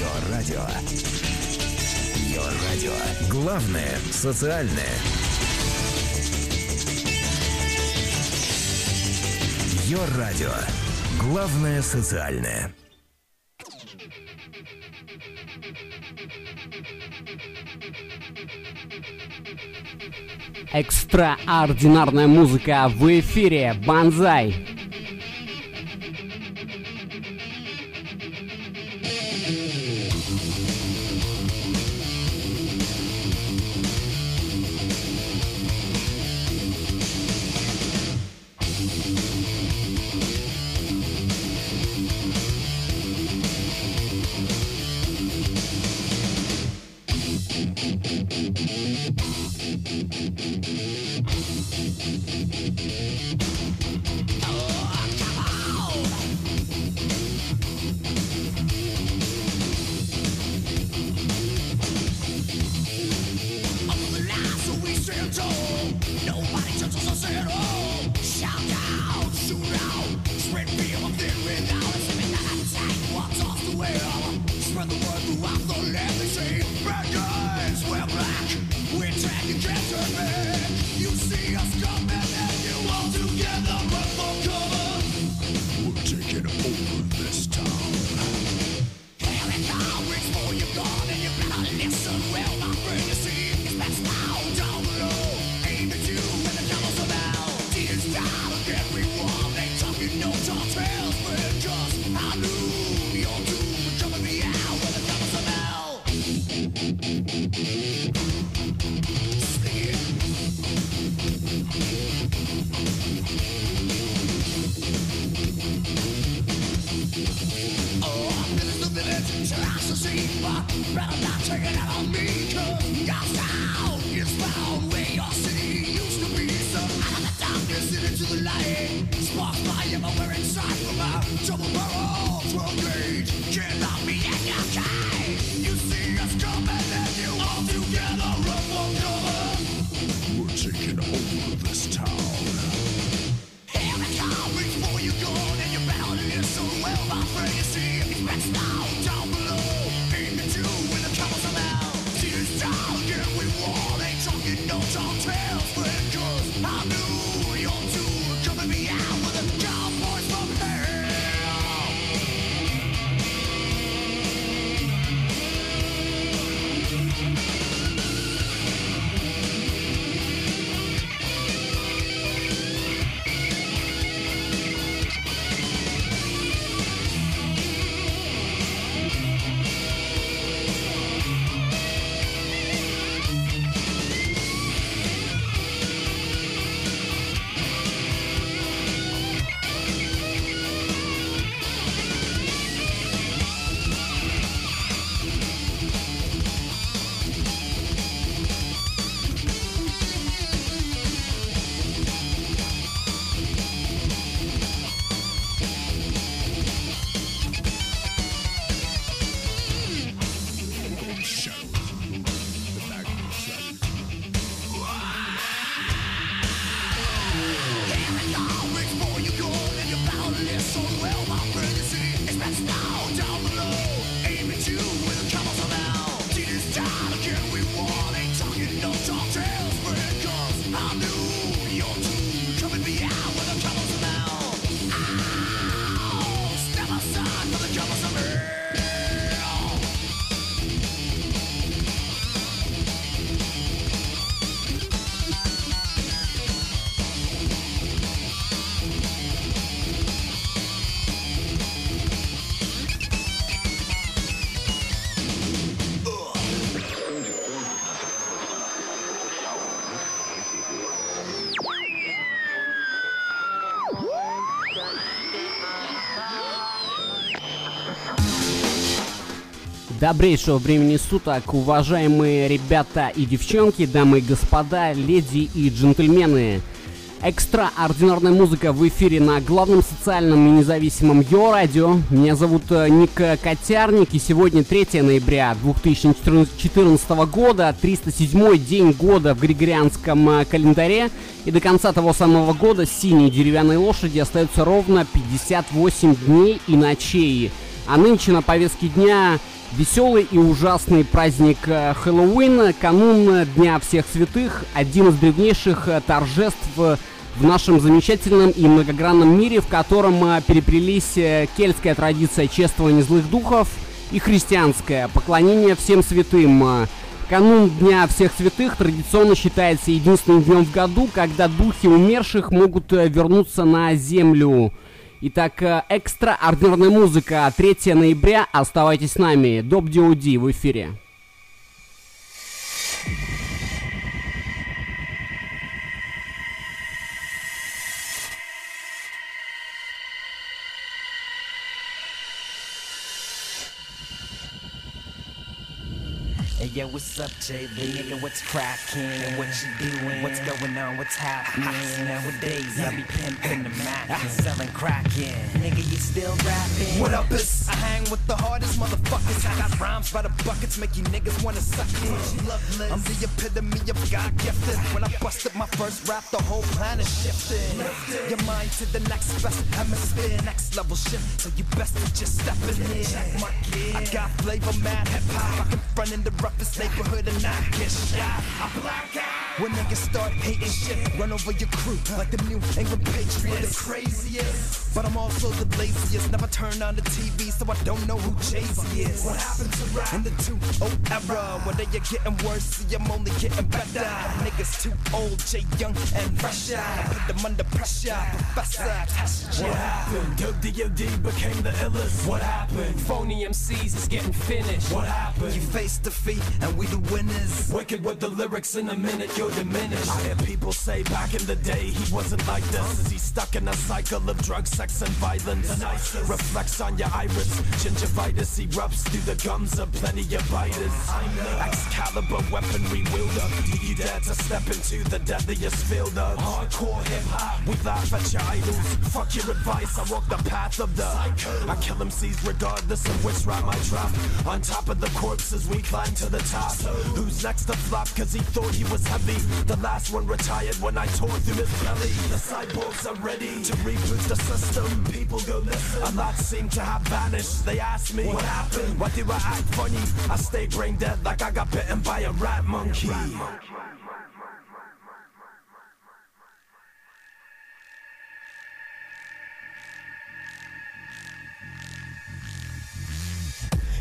Йо радио. Йо радио. Главное социальное. Йо радио. Главное социальное. Экстраординарная музыка в эфире. Банзай. Добрейшего времени суток, уважаемые ребята и девчонки, дамы и господа, леди и джентльмены. Экстраординарная музыка в эфире на главном социальном и независимом Йо-радио. Меня зовут э, Ник Котярник, и сегодня 3 ноября 2014 года, 307 день года в григорианском э, календаре. И до конца того самого года синей деревянной лошади остается ровно 58 дней и ночей. А нынче на повестке дня Веселый и ужасный праздник э, Хэллоуин, канун Дня Всех Святых, один из древнейших э, торжеств в нашем замечательном и многогранном мире, в котором э, переплелись кельтская традиция чествования злых духов и христианское поклонение всем святым. Канун Дня Всех Святых традиционно считается единственным днем в году, когда духи умерших могут вернуться на землю. Итак, э, экстраординарная музыка 3 ноября. Оставайтесь с нами. Доп. DOD в эфире. Yo, what's up, JB? Nigga, what's cracking? What you doing? What's going on? What's happening? Nowadays, I be pimping the Mac and selling crackin'. Nigga, you still rapping? What up, is? I hang with the hardest motherfuckers. I got rhymes by the buckets, make you niggas wanna suck it. I'm the epitome of God gifted. When I busted my first rap, the whole planet shifted. Your mind to the next best hemisphere, next level shift. So you best just step in here. I got flavor, mad hip hop. I can front in the rough this neighborhood and not get shot. I black out. When niggas start hating shit, run over your crew like the New England Patriots. The craziest, but I'm also the laziest. Never turn on the TV, so I don't know who Jay-Z is. What happened to rap in the 2 era? Whether you're getting worse, see I'm only getting better. Niggas too old, Jay Young and fresher. I put them under pressure, Professor, test What happened? Dope D.O.D. became the illest. What happened? Phony MCs is getting finished. What happened? You face defeat and we the winners. Wicked with the lyrics in a minute, you're diminished. I hear people say back in the day he wasn't like this. Is he stuck in a cycle of drugs, sex, and violence? The reflects on your iris. Gingivitis erupts through the gums of plenty of biters. Excalibur weaponry wielder. Do you dare to step into the deadliest field of hardcore hip hop? We laugh at your idols. Fuck your advice, I walk the path of the psycho. I kill MCs regardless of which rhyme I drop. On top of the corpses, we climb to the Who's next to flop? Cause he thought he was heavy. The last one retired when I tore through his belly. The cyborgs are ready to reboot the system. People go listen. A lot seem to have vanished. They ask me, What happened? Why do I act funny? I stay brain dead like I got bitten by a rat monkey.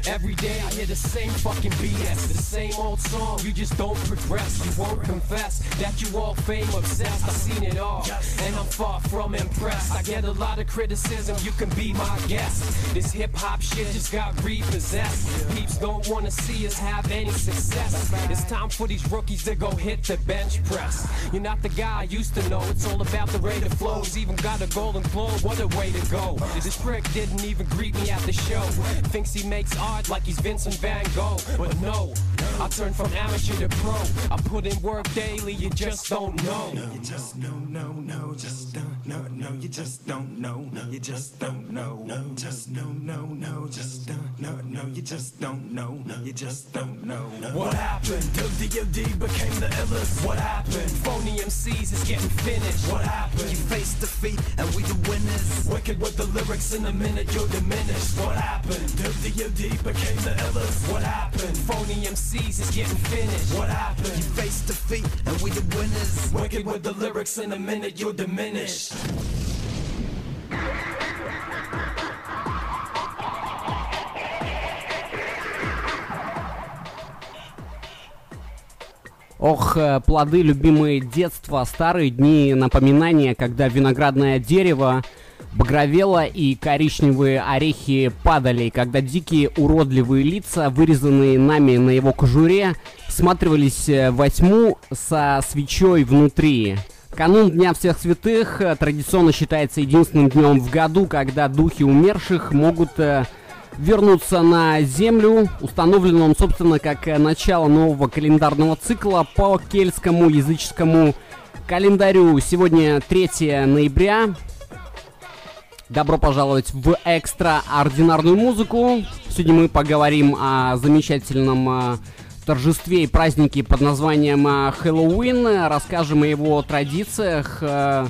Every day I hear the same fucking BS, the same old song. You just don't progress. You won't confess that you all fame obsessed. I've seen it all, and I'm far from impressed. I get a lot of criticism. You can be my guest. This hip hop shit just got repossessed. Peeps don't wanna see us have any success. It's time for these rookies to go hit the bench press. You're not the guy I used to know. It's all about the rate of flows. Even got a golden globe. What a way to go. This prick didn't even greet me at the show. Thinks he makes art hard like he's Vincent Van Gogh. But no, I turn from amateur to pro. I put in work daily, you just don't know. No, you just know, no, no, just don't know, no, you just don't know, no, you just don't know, no, just no, no, no, just don't know, no, you just don't know, no, you just don't know. What happened? D.O.D. became the illest. What happened? Phony MCs is getting finished. What happened? You face defeat and we the winners. Wicked with the lyrics in a minute, you're diminished. What happened? D.O.D. became the illest. What happened? Phony MCs is getting finished. What happened? You face defeat and we the winners. Wicked with the lyrics in a minute, you're diminished. Ох, э, плоды любимые детства, старые дни, напоминания, когда виноградное дерево багровело и коричневые орехи падали, когда дикие уродливые лица, вырезанные нами на его кожуре, всматривались э, во тьму со свечой внутри. Канун Дня Всех Святых э, традиционно считается единственным днем в году, когда духи умерших могут вернуться на Землю. Установлен он, собственно, как начало нового календарного цикла по кельтскому языческому календарю. Сегодня 3 ноября. Добро пожаловать в экстраординарную музыку. Сегодня мы поговорим о замечательном э, торжестве и празднике под названием э, Хэллоуин. Расскажем о его традициях, э,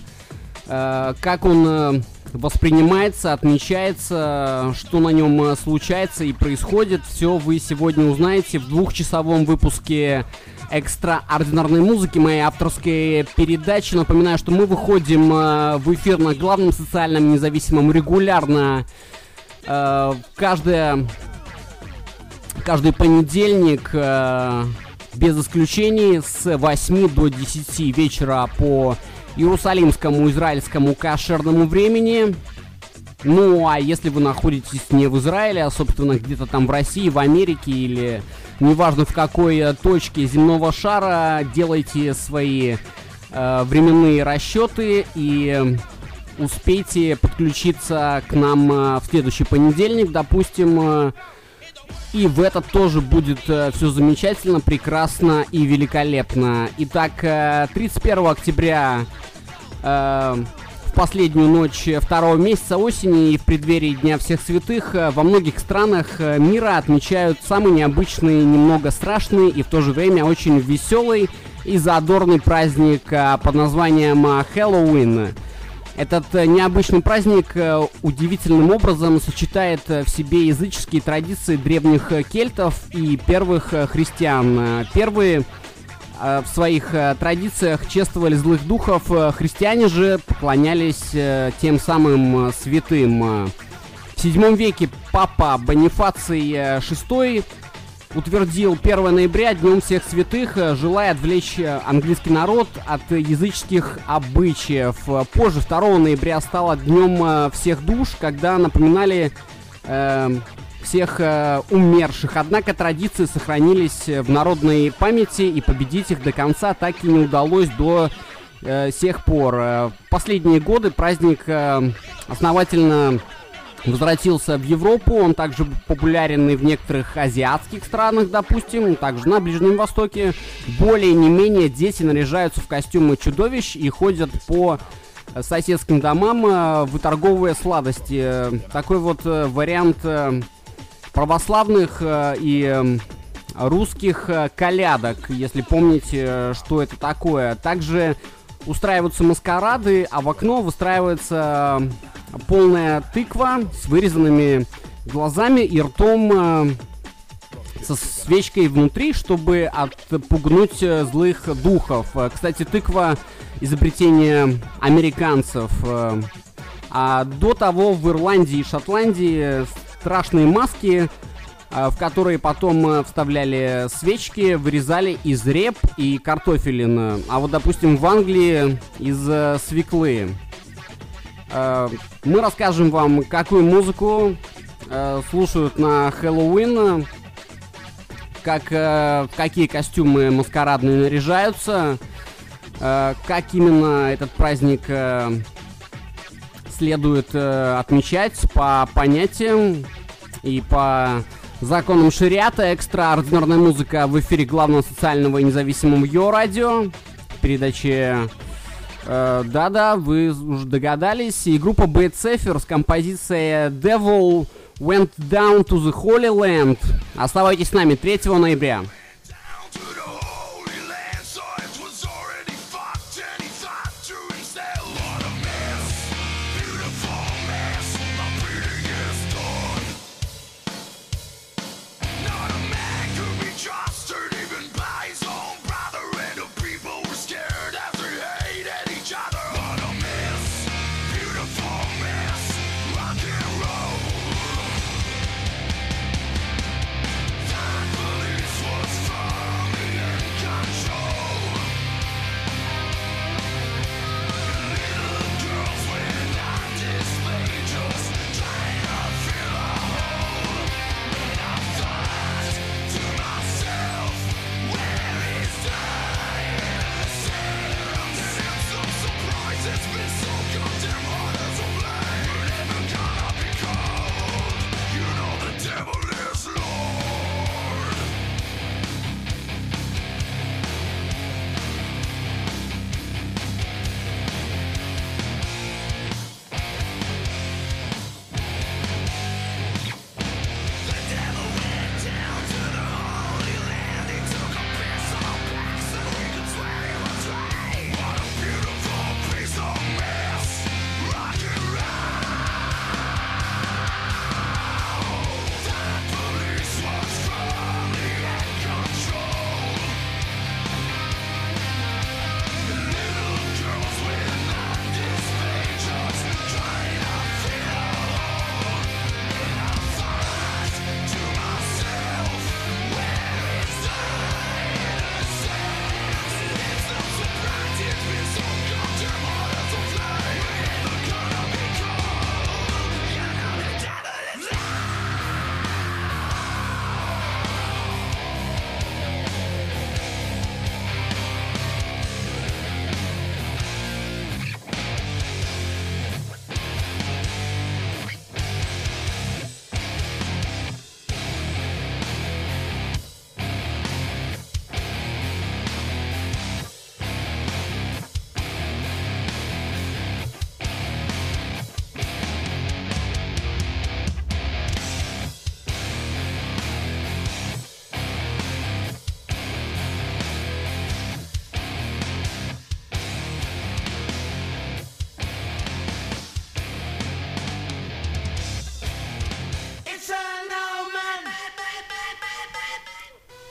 как он воспринимается, отмечается, что на нем случается и происходит. Все вы сегодня узнаете в двухчасовом выпуске экстраординарной музыки, моей авторской передачи. Напоминаю, что мы выходим э, в эфир на главном социальном независимом регулярно э, каждое, каждый понедельник без исключений с 8 до 10 вечера по иерусалимскому израильскому кошерному времени. Ну, а если вы находитесь не в Израиле, а, собственно, где-то там в России, в Америке или неважно в какой точке земного шара, делайте свои э, временные расчеты и успейте подключиться к нам э, в следующий понедельник, допустим, э, и в этот тоже будет э, все замечательно, прекрасно и великолепно. Итак, э, 31 октября э, в последнюю ночь второго месяца осени и в преддверии Дня всех святых э, во многих странах э, мира отмечают самый необычный, немного страшный и в то же время очень веселый и задорный праздник э, под названием Хэллоуин. Этот необычный праздник удивительным образом сочетает в себе языческие традиции древних кельтов и первых христиан. Первые в своих э, традициях чествовали злых духов, э, христиане же поклонялись тем самым святым. В VII веке папа Бонифаций VI утвердил 1 ноября Днем всех святых, желая отвлечь английский народ от языческих обычаев. Позже 2 ноября стало Днем всех душ, когда напоминали э, всех э, умерших. Однако традиции сохранились в народной памяти, и победить их до конца так и не удалось до э, сих пор. В последние годы праздник э, основательно возвратился в Европу. Он также популярен и в некоторых азиатских странах, допустим, также на Ближнем Востоке. Более не менее дети наряжаются в костюмы чудовищ и ходят по соседским домам, э, выторговывая сладости. Такой вот э, вариант э, православных э, и эм, русских э, колядок, если помните, э, что это такое. Также устраиваются маскарады, а в окно выстраивается полная тыква с вырезанными глазами и ртом со свечкой внутри, чтобы отпугнуть злых духов. Кстати, тыква изобретение американцев. А до того в Ирландии и Шотландии страшные маски, а, в которые потом э, вставляли свечки, вырезали из реп и картофелин. А вот, допустим, в Англии из э, свеклы. Э, мы расскажем вам, какую музыку слушают на Хэллоуин, как, какие костюмы маскарадные наряжаются, как именно этот праздник следует э, отмечать по понятиям и по законам шариата. Экстраординарная музыка в эфире главного социального и независимого Йо Радио. Передачи э, да-да, вы уже догадались. И группа Bad Safer с композицией Devil Went Down to the Holy Land. Оставайтесь с нами 3 ноября.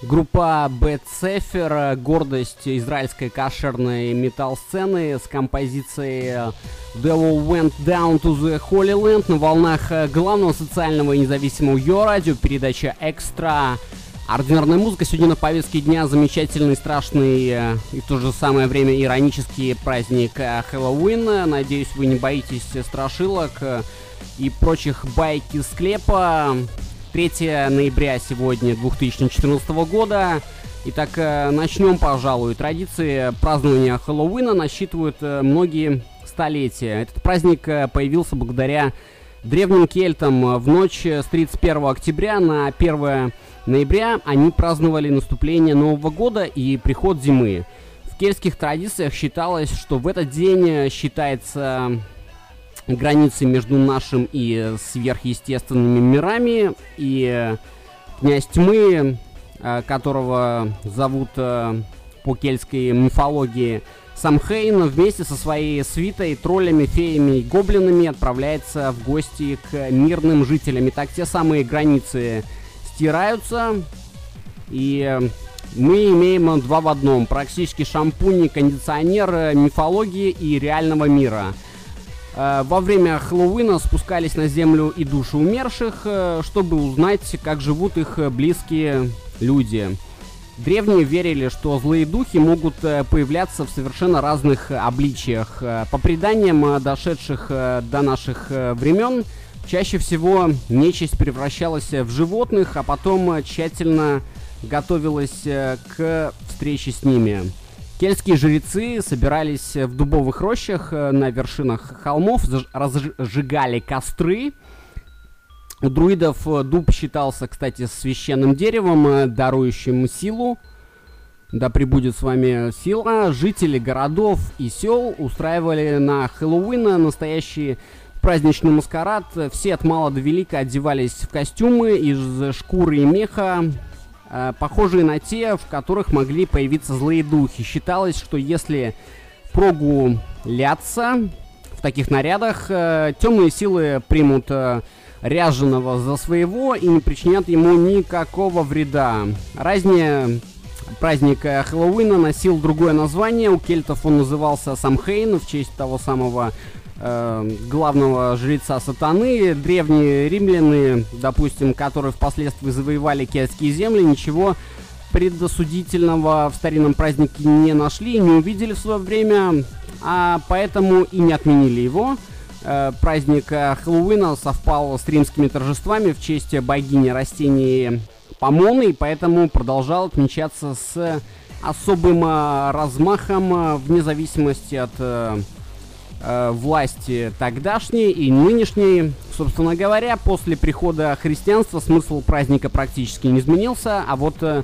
Группа Bad Sefer, гордость израильской кошерной метал-сцены с композицией Devil Went Down to the Holy Land на волнах главного социального и независимого ее радио, передача «Экстра». Ординарная музыка сегодня на повестке дня замечательный, страшный э, и в то же самое время иронический праздник э, Хэллоуин. Надеюсь, вы не боитесь страшилок э, и прочих байк из склепа. 3 ноября сегодня 2014 года. Итак, э, начнем, пожалуй. Традиции празднования Хэллоуина насчитывают э, многие столетия. Этот праздник э, появился благодаря древним кельтам. В ночь с 31 октября на 1 ноября они праздновали наступление Нового года и приход зимы. В кельтских традициях считалось, что в этот день считается границы между нашим и сверхъестественными мирами. И князь тьмы, э, которого зовут э, по кельтской мифологии Самхейн, вместе со своей свитой, троллями, феями и гоблинами отправляется в гости к мирным жителям. И так те самые границы стираются, и мы имеем два в одном. Практически шампунь, кондиционер мифологии и реального мира – Э, во время Хэллоуина спускались на землю и души умерших, э, чтобы узнать, как живут их близкие люди. Древние верили, что злые духи могут э, появляться в совершенно разных обличиях. По преданиям, дошедших до наших времен, чаще всего нечисть превращалась в животных, а потом тщательно готовилась к встрече с ними. Кельтские жрецы собирались в дубовых рощах э, на вершинах холмов, разжигали костры. У друидов э, дуб считался, кстати, священным деревом, э, дарующим силу. Да прибудет с вами сила. Жители городов и сел устраивали на Хэллоуин настоящий праздничный маскарад. Все от мала до велика одевались в костюмы из шкуры и меха, похожие на те, в которых могли появиться злые духи. Считалось, что если прогуляться в таких нарядах, э, темные силы примут э, ряженого за своего и не причинят ему никакого вреда. Разнее праздник э, Хэллоуина носил другое название. У кельтов он назывался Самхейн в честь того самого э, главного жреца сатаны. Древние римляне, допустим, которые впоследствии завоевали кельтские земли, ничего предосудительного в старинном празднике не нашли, не увидели в свое время, а поэтому и не отменили его. Э, праздник э, Хэллоуина совпал с римскими торжествами в честь богини растений Помоны, и поэтому продолжал отмечаться с особым э, размахом вне зависимости от э, власти тогдашней и нынешней. Собственно говоря, после прихода христианства смысл праздника практически не изменился, а вот э,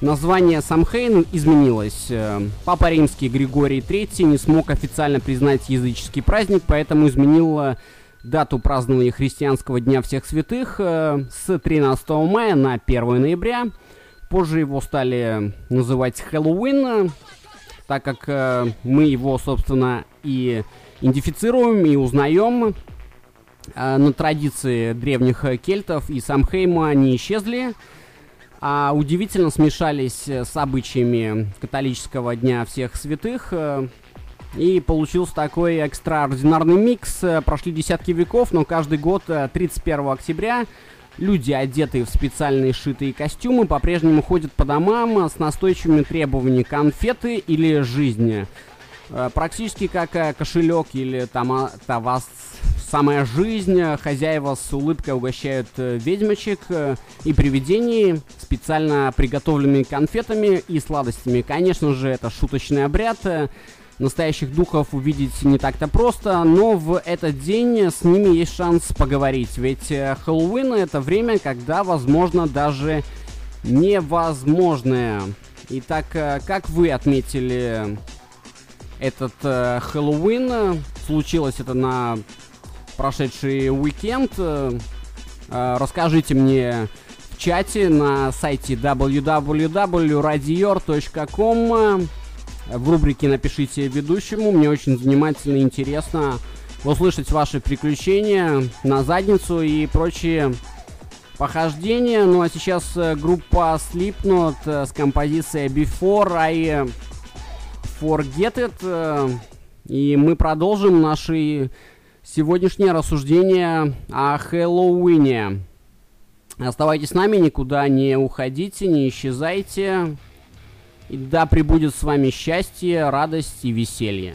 название Самхейн изменилось. Э, Папа Римский Григорий III не смог официально признать языческий праздник, поэтому изменил дату празднования христианского Дня Всех Святых с 13 мая на 1 ноября. Позже его стали называть Хэллоуин, так как мы его, собственно, и идентифицируем и узнаем. Э, на традиции древних кельтов и Самхейма не исчезли, а удивительно смешались с обычаями католического Дня Всех Святых. Э, и получился такой экстраординарный микс. Прошли десятки веков, но каждый год 31 э, октября люди, одетые в специальные шитые костюмы, по-прежнему ходят по домам с настойчивыми требованиями конфеты или жизни. Э, практически как э, кошелек или там, а, вас самая жизнь. Хозяева с улыбкой угощают э, ведьмочек и привидений специально приготовленными конфетами и сладостями. Конечно же, это шуточный обряд. Настоящих духов увидеть не так-то просто, но в этот день с ними есть шанс поговорить. Ведь Хэллоуин это время, когда возможно даже невозможное. Итак, как вы отметили этот э, Хэллоуин. Случилось это на прошедший уикенд. Э, э, расскажите мне в чате на сайте www.radior.com в рубрике «Напишите ведущему». Мне очень занимательно и интересно услышать ваши приключения на задницу и прочие похождения. Ну а сейчас э, группа Slipknot э, с композицией Before I Forget It. Э, и мы продолжим наши сегодняшнее рассуждение о Хэллоуине. Оставайтесь с нами, никуда не уходите, не исчезайте. И да пребудет с вами счастье, радость и веселье.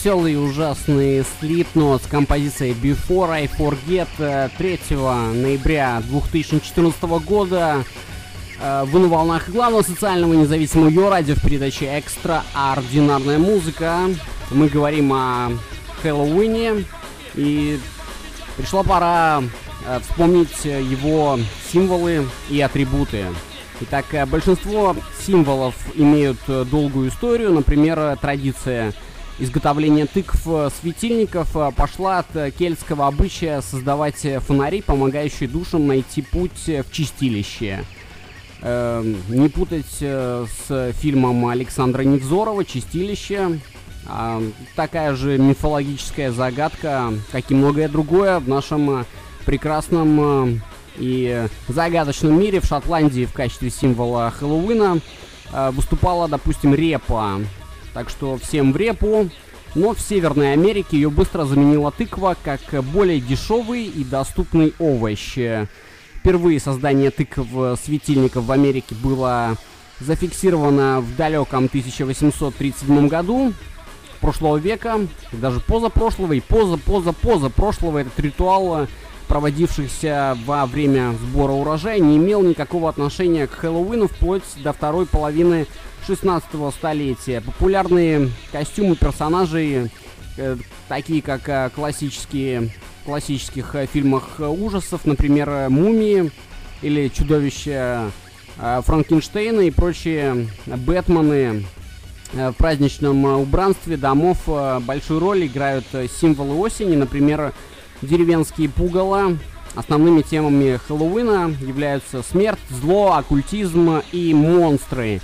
Веселый и ужасный Slipknot с композицией Before I Forget 3 э, ноября 2014 года э, вы на волнах главного социального независимого ее радио в передаче «Экстраординарная музыка». Мы говорим о Хэллоуине и Пришла пора э, вспомнить его символы и атрибуты. Итак, большинство символов имеют долгую историю. Например, традиция изготовления тыкв светильников пошла от кельтского обычая создавать фонари, помогающие душам найти путь в чистилище. Эм, не путать с фильмом Александра Невзорова «Чистилище», такая же мифологическая загадка, как и многое другое в нашем э, прекрасном э, и загадочном мире в Шотландии в качестве символа Хэллоуина э, выступала, допустим, репа. Так что всем в репу. Но в Северной Америке ее быстро заменила тыква как более дешевый и доступный овощ. Впервые создание тыкв светильников в Америке было зафиксировано в далеком 1837 году прошлого века, даже позапрошлого и поза-поза-поза прошлого этот ритуал, проводившийся во время сбора урожая, не имел никакого отношения к Хэллоуину вплоть до второй половины 16 столетия. Популярные костюмы персонажей, э, такие как э, классические, классических э, фильмах ужасов, например, «Мумии» или «Чудовище э, Франкенштейна» и прочие «Бэтмены», Э, в праздничном э, убранстве домов э, большую роль играют символы осени, например, деревенские пугала. Основными темами Хэллоуина являются смерть, зло, оккультизм и монстры.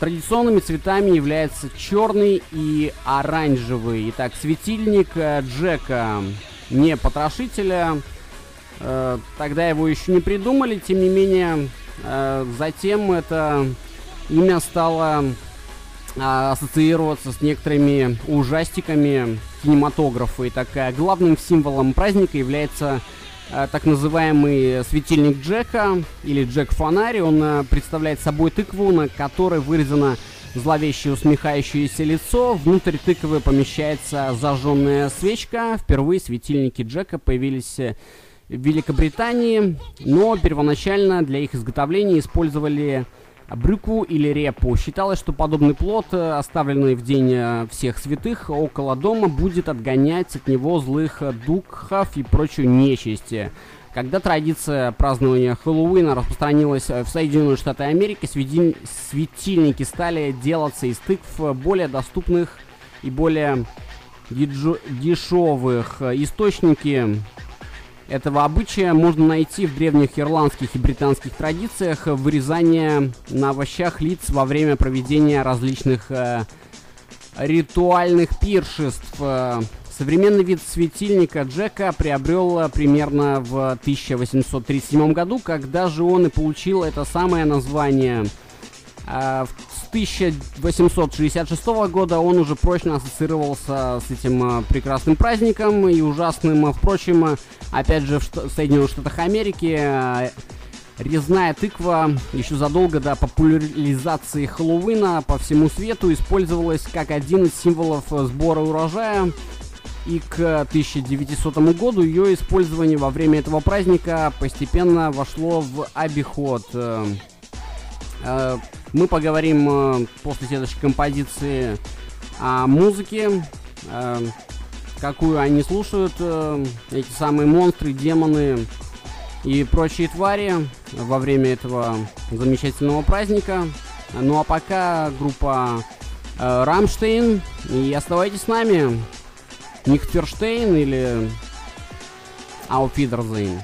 Традиционными цветами являются черный и оранжевый. Итак, светильник Джека, не потрошителя. Тогда его еще не придумали, тем не менее, затем это имя стало а, ассоциироваться с некоторыми ужастиками кинематографа. И так главным символом праздника является а, так называемый светильник Джека или Джек-фонарь. Он а, представляет собой тыкву, на которой вырезано зловещее усмехающееся лицо. Внутрь тыквы помещается зажженная свечка. Впервые светильники Джека появились в Великобритании, но первоначально для их изготовления использовали брюкву или репу. Считалось, что подобный плод, э, оставленный в день э, всех святых около дома, будет отгонять от него злых духов и прочую нечисть. Когда традиция празднования Хэллоуина распространилась в Соединенные Штаты Америки, светильники стали делаться из тыкв более доступных и более дешевых. Источники этого обычая можно найти в древних ирландских и британских традициях вырезание на овощах лиц во время проведения различных э, ритуальных пиршеств. Э, современный вид светильника Джека приобрел примерно в 1837 году, когда же он и получил это самое название. Э, с 1866 года он уже прочно ассоциировался с этим э, прекрасным праздником и ужасным. Впрочем, опять же, в Соединенных Штатах Америки резная тыква еще задолго до популяризации Хэллоуина по всему свету использовалась как один из символов сбора урожая. И к 1900 году ее использование во время этого праздника постепенно вошло в обиход. Э, мы поговорим э, после следующей композиции о музыке, э, какую они слушают, эти самые монстры, демоны и прочие твари во время этого замечательного праздника. Ну а пока группа Рамштейн, и оставайтесь с нами. Нихтверштейн или Ауфидерзейн.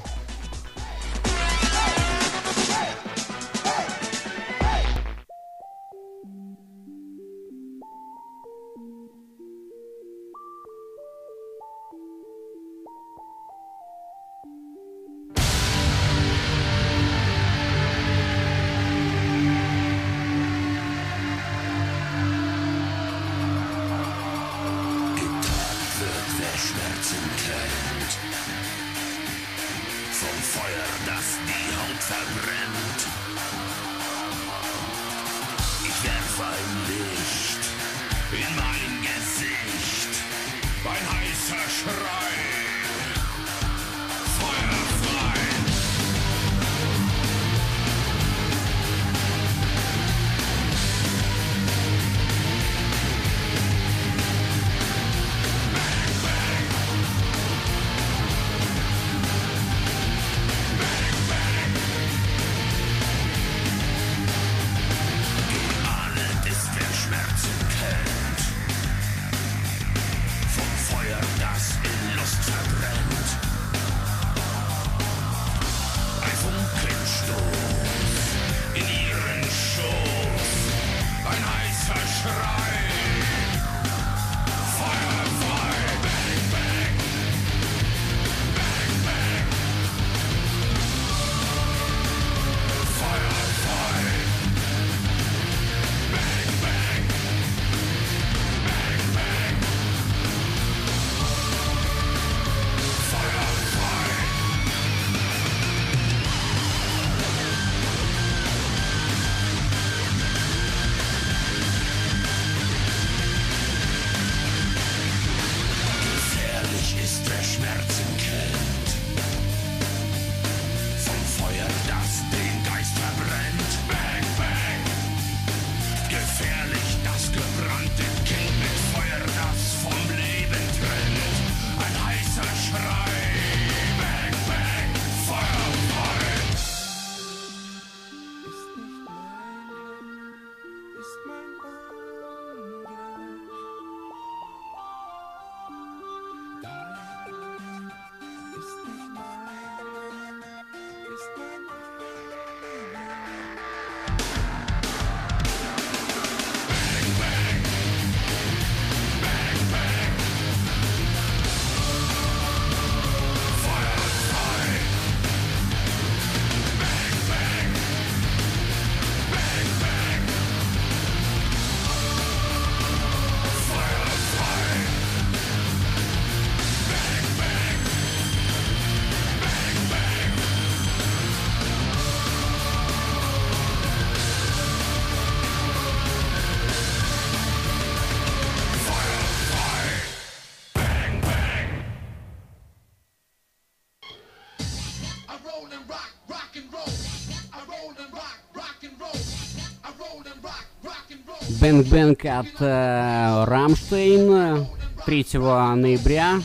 Бэнк Бэнк от э, Рамштейн 3 ноября.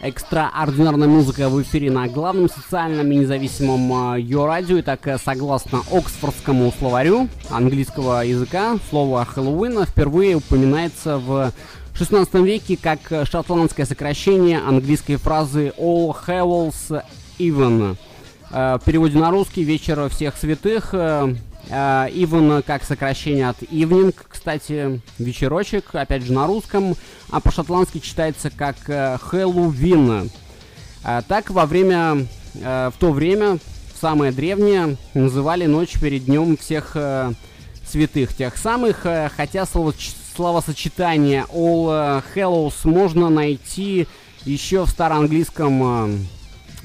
Экстраординарная музыка в эфире на главном социальном и независимом ее радио. И так, э, согласно Оксфордскому словарю английского языка, слово Хэллоуин впервые упоминается в 16 веке как шотландское сокращение английской фразы All Hallows Even. Э, в переводе на русский «Вечер всех святых» э, Even как сокращение от evening, кстати, вечерочек, опять же на русском, а по-шотландски читается как Хэллоуин. Так во время, в то время, самое древнее, называли ночь перед днем всех святых, тех самых, хотя слово, словосочетание All Hallows можно найти еще в староанглийском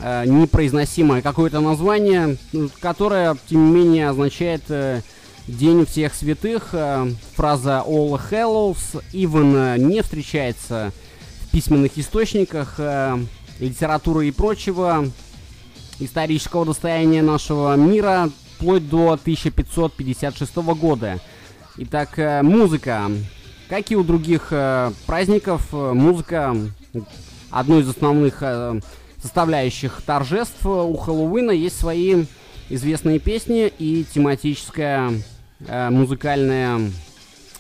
э, непроизносимое какое-то название, которое, тем не менее, означает э, День всех святых. Э, фраза All Hallows Even не встречается в письменных источниках э, литературы и прочего исторического достояния нашего мира вплоть до 1556 года. Итак, э, музыка. Как и у других э, праздников, э, музыка одной из основных э, составляющих торжеств у Хэллоуина есть свои известные песни и тематическая э, музыкальная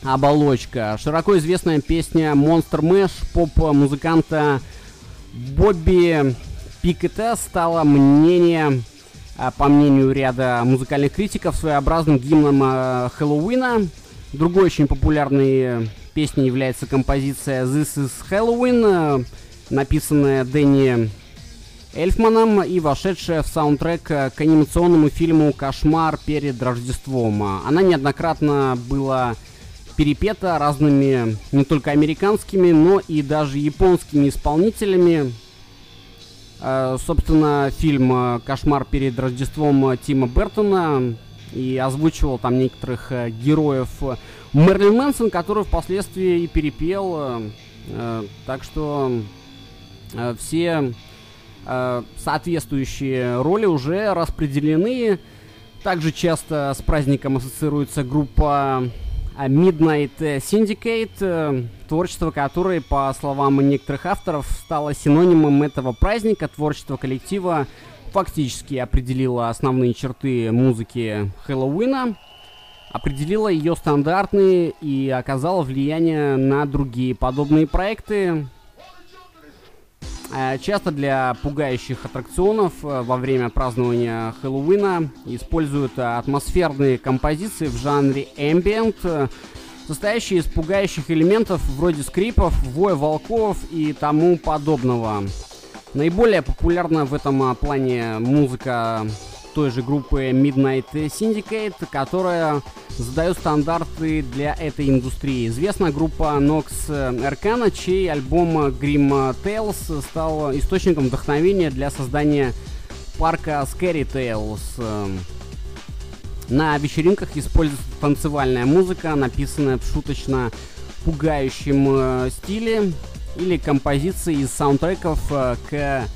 оболочка. Широко известная песня Monster Mash поп-музыканта Бобби Пикета стала мнение, э, по мнению ряда музыкальных критиков, своеобразным гимном э, Хэллоуина. Другой очень популярной песней является композиция This is Halloween, э, написанная Дэнни Эльфманом и вошедшая в саундтрек к анимационному фильму «Кошмар перед Рождеством». Она неоднократно была перепета разными не только американскими, но и даже японскими исполнителями. Э, собственно, фильм «Кошмар перед Рождеством» Тима Бертона и озвучивал там некоторых э, героев Мерлин Мэнсон, который впоследствии и перепел. Э, так что все Э, соответствующие роли уже распределены. Также часто с праздником ассоциируется группа э, Midnight Syndicate, э, творчество которое, по словам некоторых авторов, стало синонимом этого праздника. Творчество коллектива фактически определило основные черты музыки Хэллоуина, определило ее стандартные и оказало влияние на другие подобные проекты, Э, часто для пугающих аттракционов э, во время празднования Хэллоуина используют э, атмосферные композиции в жанре ambient, состоящие из пугающих элементов вроде скрипов, воя волков и тому подобного. Наиболее популярна в этом плане музыка той же группы Midnight Syndicate, которая задает стандарты для этой индустрии. Известна группа Nox Arcana, чей альбом Grim Tales стал источником вдохновения для создания парка Scary Tales. На вечеринках используется танцевальная музыка, написанная в шуточно пугающем э, стиле или композиции из саундтреков э, к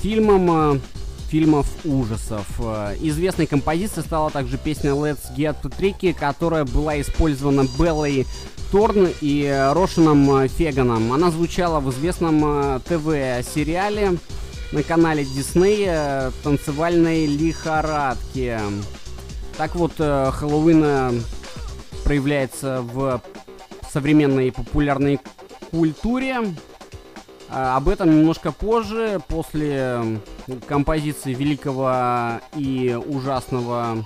фильмам фильмов ужасов. Э, известной композицией стала также песня Let's Get Tricky, которая была использована Беллой Торн и Рошином Феганом. Она звучала в известном э, ТВ-сериале на канале Дисней э, «Танцевальной лихорадки». Так вот, Хэллоуин проявляется в современной популярной культуре. А, об этом немножко позже, после композиции великого и ужасного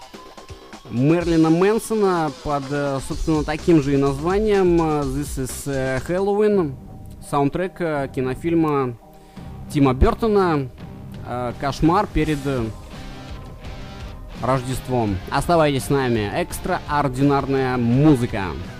Мерлина Мэнсона под, э, собственно, таким же и названием э, This is э, Halloween, саундтрек кинофильма Тима Бертона «Кошмар перед Рождеством». Оставайтесь с нами. Экстраординарная музыка. scream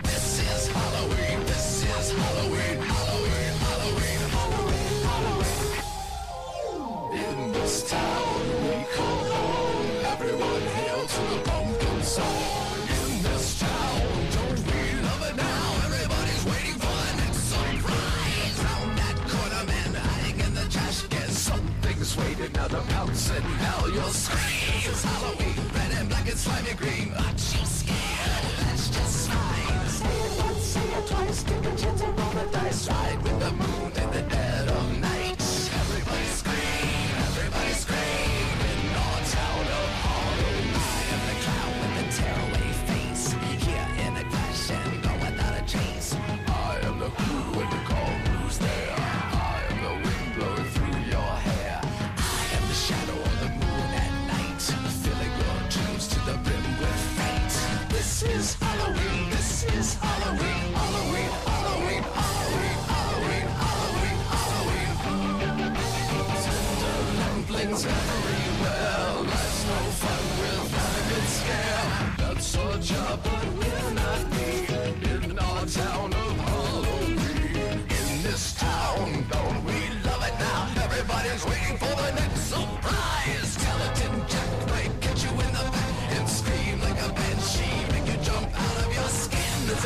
this town we call home. Everyone hail to the pumpkin song. In this town, don't we love it now? Everybody's waiting for the next surprise. Round that corner, man, hiding in the trash can. Something's waiting, now the pounce and hell you'll scream. This Halloween, red and black and slimy green. Aren't you scared? That's just fine. Say it once, say it twice, take a chance and roll the dice. Ride with the moon. is Halloween.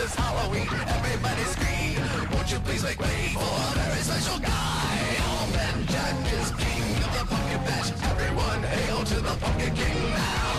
is Halloween. Everybody scream. Won't you please make way for a very special guy? Open Jack is king of the pumpkin patch. Everyone hail to the pumpkin king now.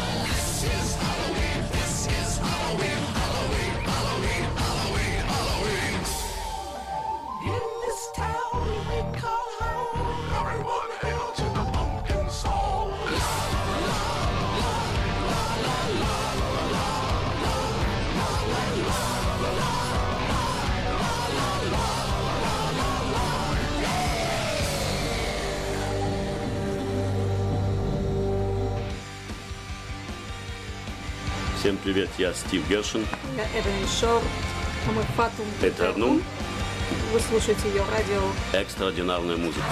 привет, я Стив Гершин. Я Эвелин Шор. А мы Фатум. Это Однум. Вы слушаете ее радио. Экстраординарная музыка.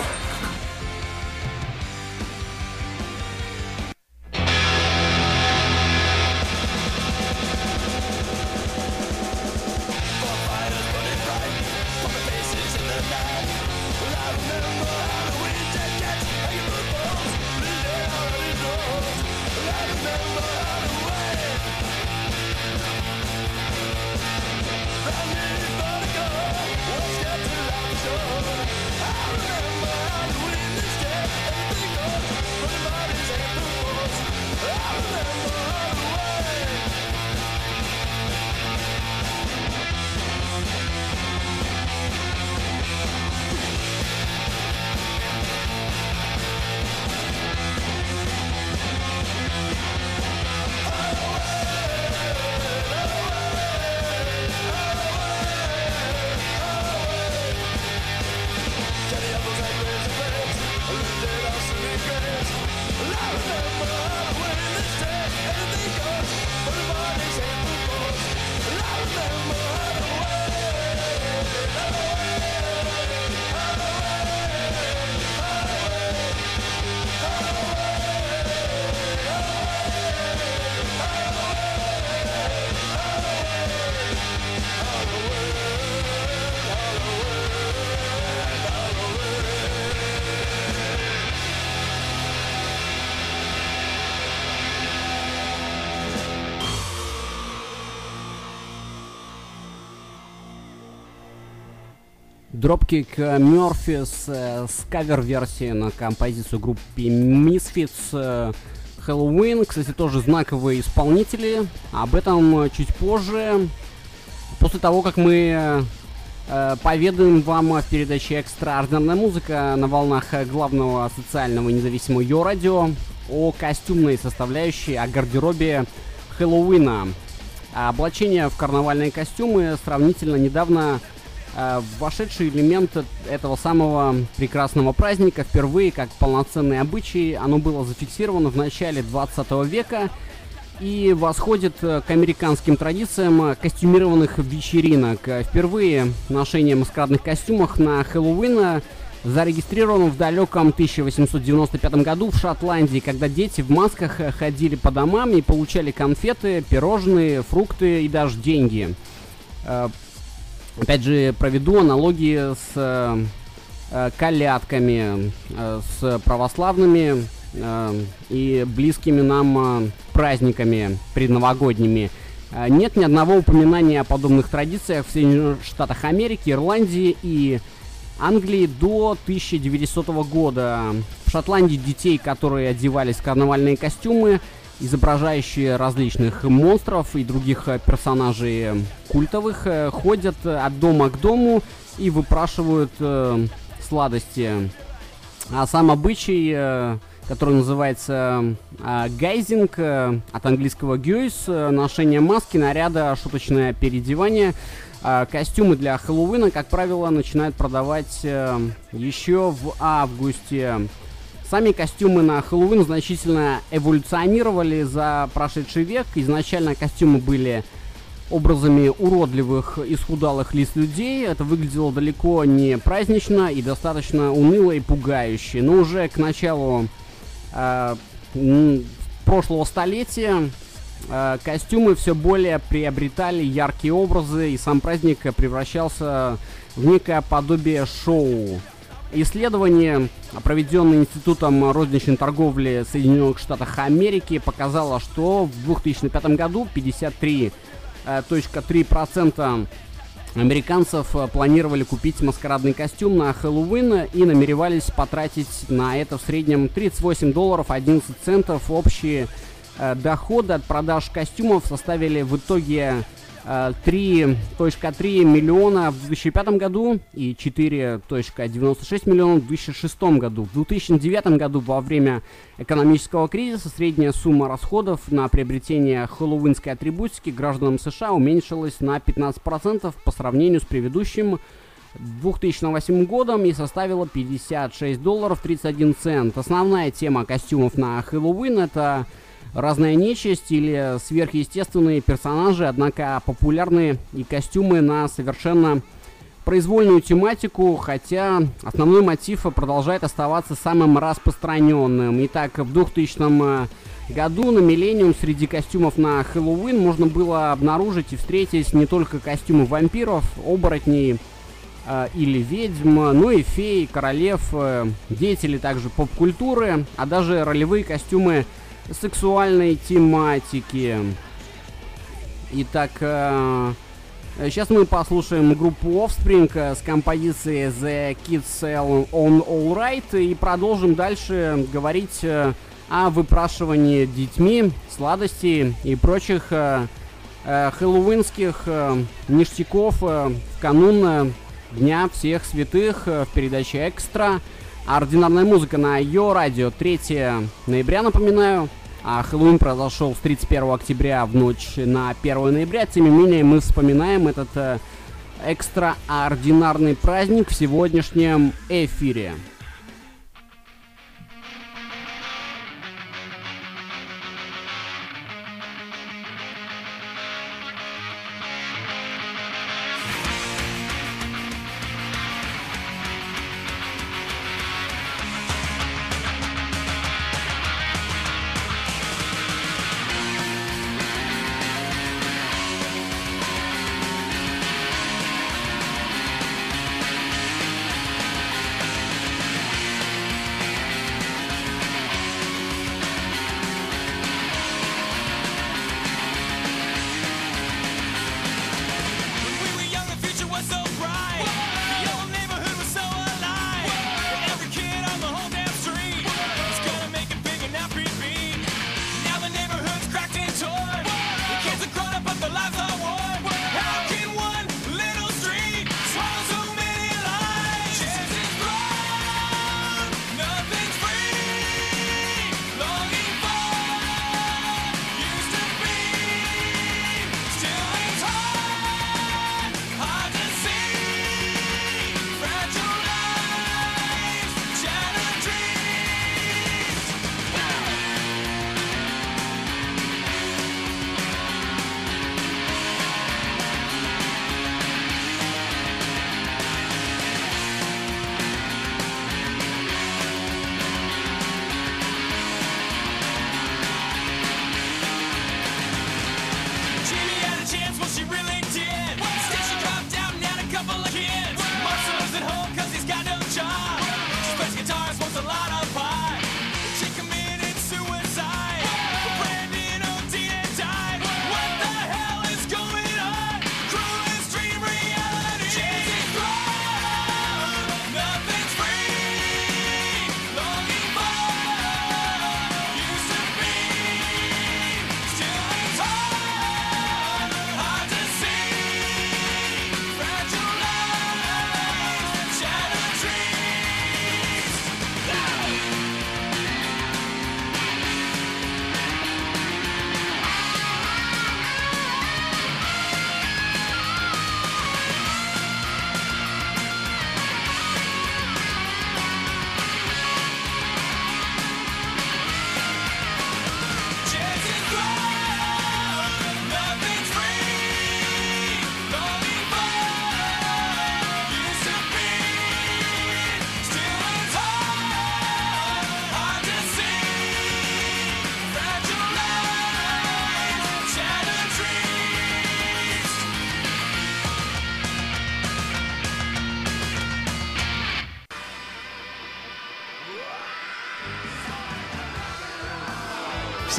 Dropkick э, Murphys э, с кавер-версией на композицию группы Misfits э, Halloween. Кстати, тоже знаковые исполнители. Об этом э, чуть позже. После того, как мы э, поведаем вам в передаче «Экстраординарная музыка» на волнах главного социального независимого ее радио о костюмной составляющей, о гардеробе Хэллоуина. Облачение в карнавальные костюмы сравнительно недавно вошедший элемент этого самого прекрасного праздника впервые как полноценный обычай. Оно было зафиксировано в начале 20 века и восходит э, к американским традициям костюмированных вечеринок. Впервые ношение маскарадных костюмов на Хэллоуин зарегистрирован в далеком 1895 году в Шотландии, когда дети в масках ходили по домам и получали конфеты, пирожные, фрукты и даже деньги. Э, опять же, проведу аналогии с э, колядками, э, с православными и близкими нам праздниками предновогодними. Нет ни одного упоминания о подобных традициях в Соединенных Штатах Америки, Ирландии и Англии до 1900 года. В Шотландии детей, которые одевались в карнавальные костюмы, изображающие различных монстров и других э, персонажей культовых, э, ходят от дома к дому и выпрашивают э, сладости. А сам обычай, э, который называется э, гайзинг, э, от английского гюйс, э, ношение маски, наряда, шуточное переодевание – а, костюмы для Хэллоуина, как правило, начинают продавать э, еще в августе. Сами костюмы на Хэллоуин значительно эволюционировали за прошедший век. Изначально костюмы были образами уродливых, исхудалых лиц людей. Это выглядело далеко не празднично и достаточно уныло и пугающе. Но уже к началу э, прошлого столетия Э, костюмы все более приобретали яркие образы, и сам праздник превращался в некое подобие шоу. Исследование, проведенное Институтом розничной торговли Соединенных Штатов Америки, показало, что в 2005 году 53.3% американцев планировали купить маскарадный костюм на Хэллоуин и намеревались потратить на это в среднем 38 долларов 11 центов. Общие Э, доходы от продаж костюмов составили в итоге 3.3 э, миллиона в 2005 году и 4.96 миллионов в 2006 году. В 2009 году во время экономического кризиса средняя сумма расходов на приобретение хэллоуинской атрибутики гражданам США уменьшилась на 15% по сравнению с предыдущим 2008 годом и составила 56 долларов 31 цент. Основная тема костюмов на Хэллоуин это разная нечисть или сверхъестественные персонажи, однако популярные и костюмы на совершенно произвольную тематику, хотя основной мотив продолжает оставаться самым распространенным. Итак, в 2000 году на Миллениум среди костюмов на Хэллоуин можно было обнаружить и встретить не только костюмы вампиров, оборотней э, или ведьм, но и фей, королев, э, деятелей также поп-культуры, а даже ролевые костюмы сексуальной тематики. Итак, э, сейчас мы послушаем группу Offspring с композицией The Kids Sell On All Right и продолжим дальше говорить э, о выпрашивании детьми сладостей и прочих э, э, хэллоуинских э, ништяков э, в канун Дня всех святых в передаче «Экстра». Ординарная музыка на Йо Радио 3 ноября, напоминаю. А Хэллоуин произошел с 31 октября в ночь на 1 ноября. Тем не менее, мы вспоминаем этот э, экстраординарный праздник в сегодняшнем эфире.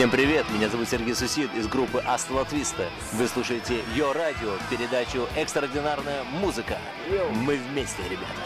Всем привет, меня зовут Сергей Сусид из группы Астла Твиста. Вы слушаете Йо Радио, передачу «Экстраординарная музыка». Мы вместе, ребята.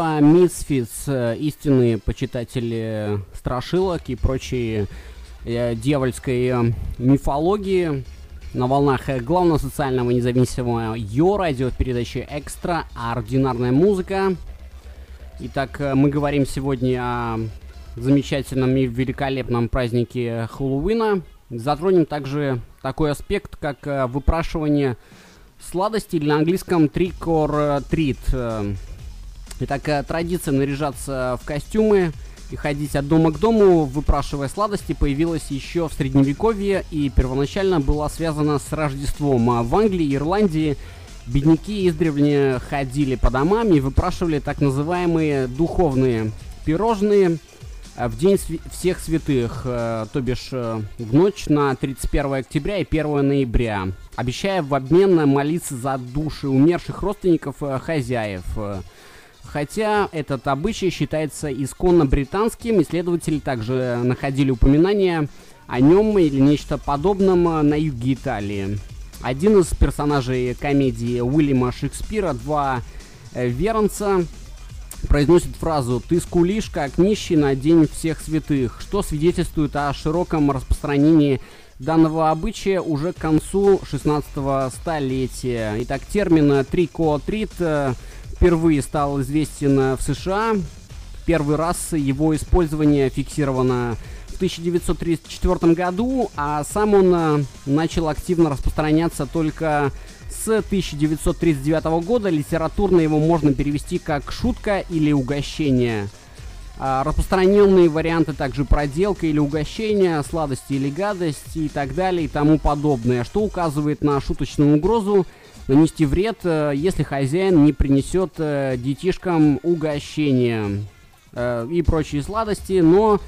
Группа Misfits, э, истинные почитатели страшилок и прочей э, дьявольской э, мифологии на волнах главного социального независимого Йо-радио в передаче «Экстра. Ординарная музыка». Итак, мы говорим сегодня о замечательном и великолепном празднике Хэллоуина. Затронем также такой аспект, как выпрашивание сладостей или на английском trick or. Итак, э, традиция наряжаться в костюмы и ходить от дома к дому, выпрашивая сладости, появилась еще в Средневековье и первоначально была связана с Рождеством. А в Англии и Ирландии бедняки издревле ходили по домам и выпрашивали так называемые духовные пирожные э, в день всех святых, э, то бишь в ночь на 31 октября и 1 ноября, обещая в обмен молиться за души умерших родственников хозяев. Э, Хотя этот обычай считается исконно британским, исследователи также находили упоминания о нем или нечто подобном на юге Италии. Один из персонажей комедии Уильяма Шекспира, два э, вернца, произносит фразу «Ты скулишь, как нищий на День всех святых», что свидетельствует о широком распространении данного обычая уже к концу 16 столетия. Итак, термин «трик-о-трит» впервые стал известен в США. Первый раз его использование фиксировано в 1934 году, а сам он э, начал активно распространяться только с 1939 года. Литературно его можно перевести как «шутка» или «угощение». А, распространенные варианты также проделка или угощения, сладости или гадости и так далее и тому подобное, что указывает на шуточную угрозу нанести вред, э, если хозяин не принесет э, детишкам угощения э, и прочие сладости, но,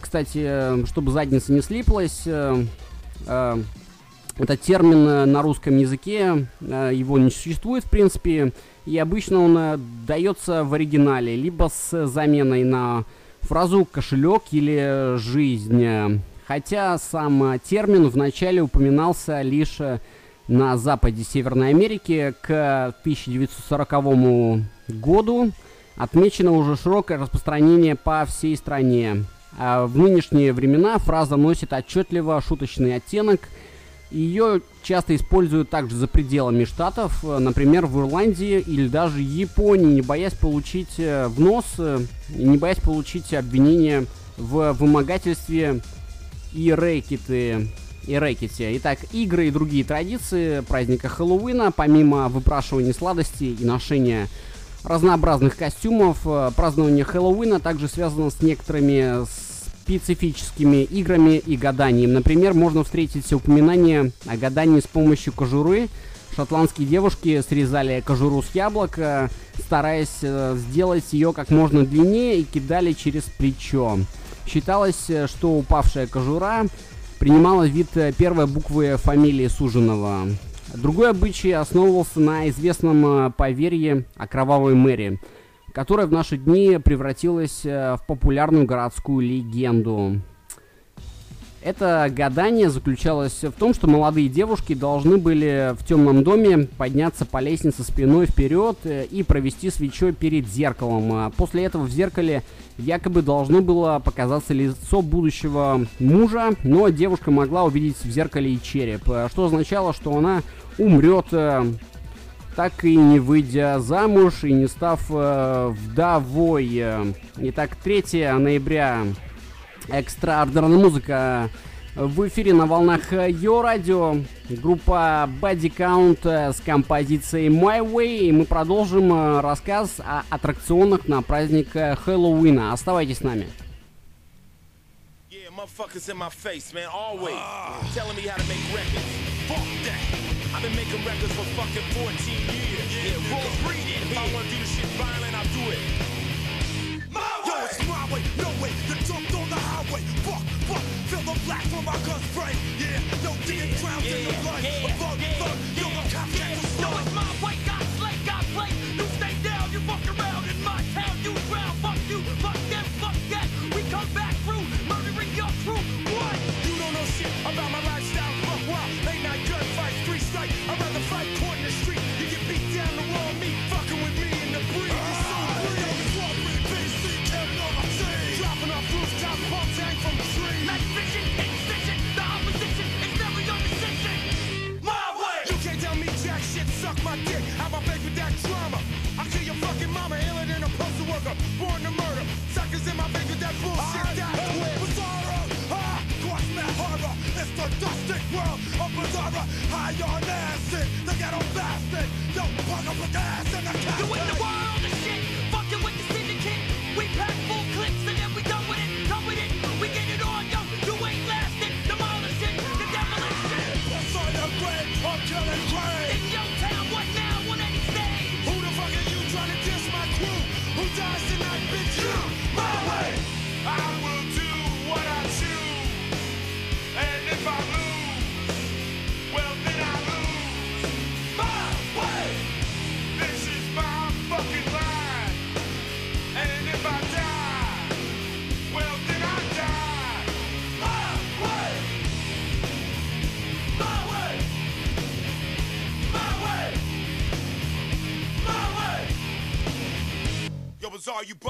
кстати, чтобы задница не слиплась, этот термин на русском языке, его не существует в принципе, и обычно он дается в оригинале, либо с заменой на фразу «кошелек» или «жизнь». Хотя сам термин вначале упоминался лишь на западе Северной Америки к 1940 году отмечено уже широкое распространение по всей стране. А в нынешние времена фраза носит отчетливо шуточный оттенок. Ее часто используют также за пределами штатов, например, в Ирландии или даже Японии, не боясь получить э, в нос, э, не боясь получить обвинение в вымогательстве и рэкеты и рэкете. Итак, игры и другие традиции праздника Хэллоуина, помимо выпрашивания сладостей и ношения разнообразных костюмов, э, празднование Хэллоуина также связано с некоторыми специфическими играми и гаданием. Например, можно встретить упоминание о гадании с помощью кожуры. Шотландские девушки срезали кожуру с яблока, стараясь э, сделать ее как можно длиннее и кидали через плечо. Считалось, э, что упавшая кожура принимала вид э, первой буквы фамилии суженого. Другой обычай основывался на известном э, поверье о кровавой мэри, которая в наши дни превратилась э, в популярную городскую легенду. Это гадание заключалось в том, что молодые девушки должны были в темном доме подняться по лестнице спиной вперед э, и провести свечой перед зеркалом. А после этого в зеркале якобы должно было показаться лицо будущего мужа, но девушка могла увидеть в зеркале и череп, э, что означало, что она умрет э, так и не выйдя замуж и не став вдовой. Итак, 3 ноября Экстраординарная музыка в эфире на волнах Йо Радио. Группа Body Count с композицией My Way. И мы продолжим э, рассказ о аттракционах на праздник э, Хэллоуина. Оставайтесь с нами. motherfuckers in my face, man, always. Uh, telling me how to make records. Fuck that. I've been making records for fucking 14 years. Yeah, yeah roll breed it. If I wanna do the shit violent, I'll do it. My Yo, way. it's my way, no way. The highway. Fuck. Feel the black from my gun spray. Yeah, no yeah, drowned yeah, in the blood. Yeah, saw you bust.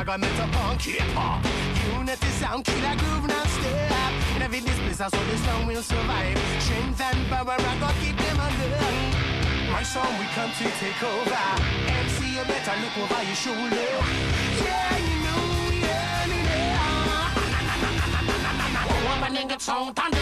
Ragamuffins punk, hip hop. Unity sound, killa groove, now stay up And every it is place, so this song will survive Strength and power, I got keep them alive. My song, we come to take over MC, you better look over your shoulder Yeah, you know, yeah, you know Oh, I'm a nigga, song, thunder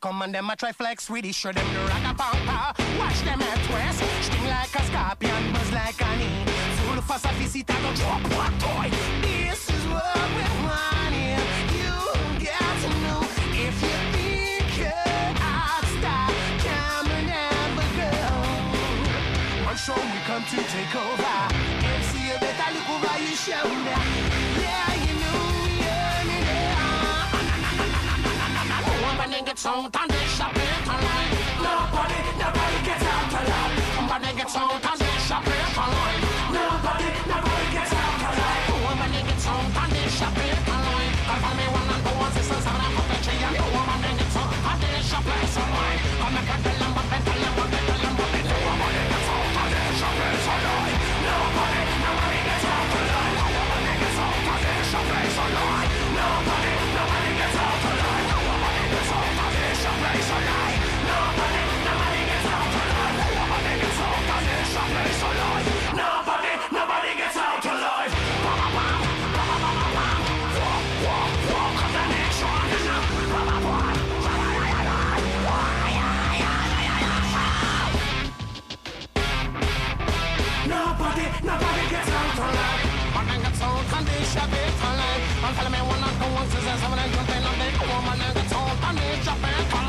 come and them a try flex with it. Show them the rock a pampa. Watch them at twist. Sting like a scorpion, buzz like an e. Full for sophisticated, drop one toy. This is what we want control, we come to take over. MC better look Talukuba, you show Yeah, you know, yeah, yeah. Woman in the town, and they shop it online. Nobody, nobody gets out alive. Woman in the town, and they shop it online. Nobody, nobody gets out alive. Woman in the town, and they shop it online. Oh, I'm a one and two, one sister, seven, I'm a vegetarian. Woman in the town, shop it online. I'm a I'm telling me when I go and see someone, you think I'm the woman in the tone. I.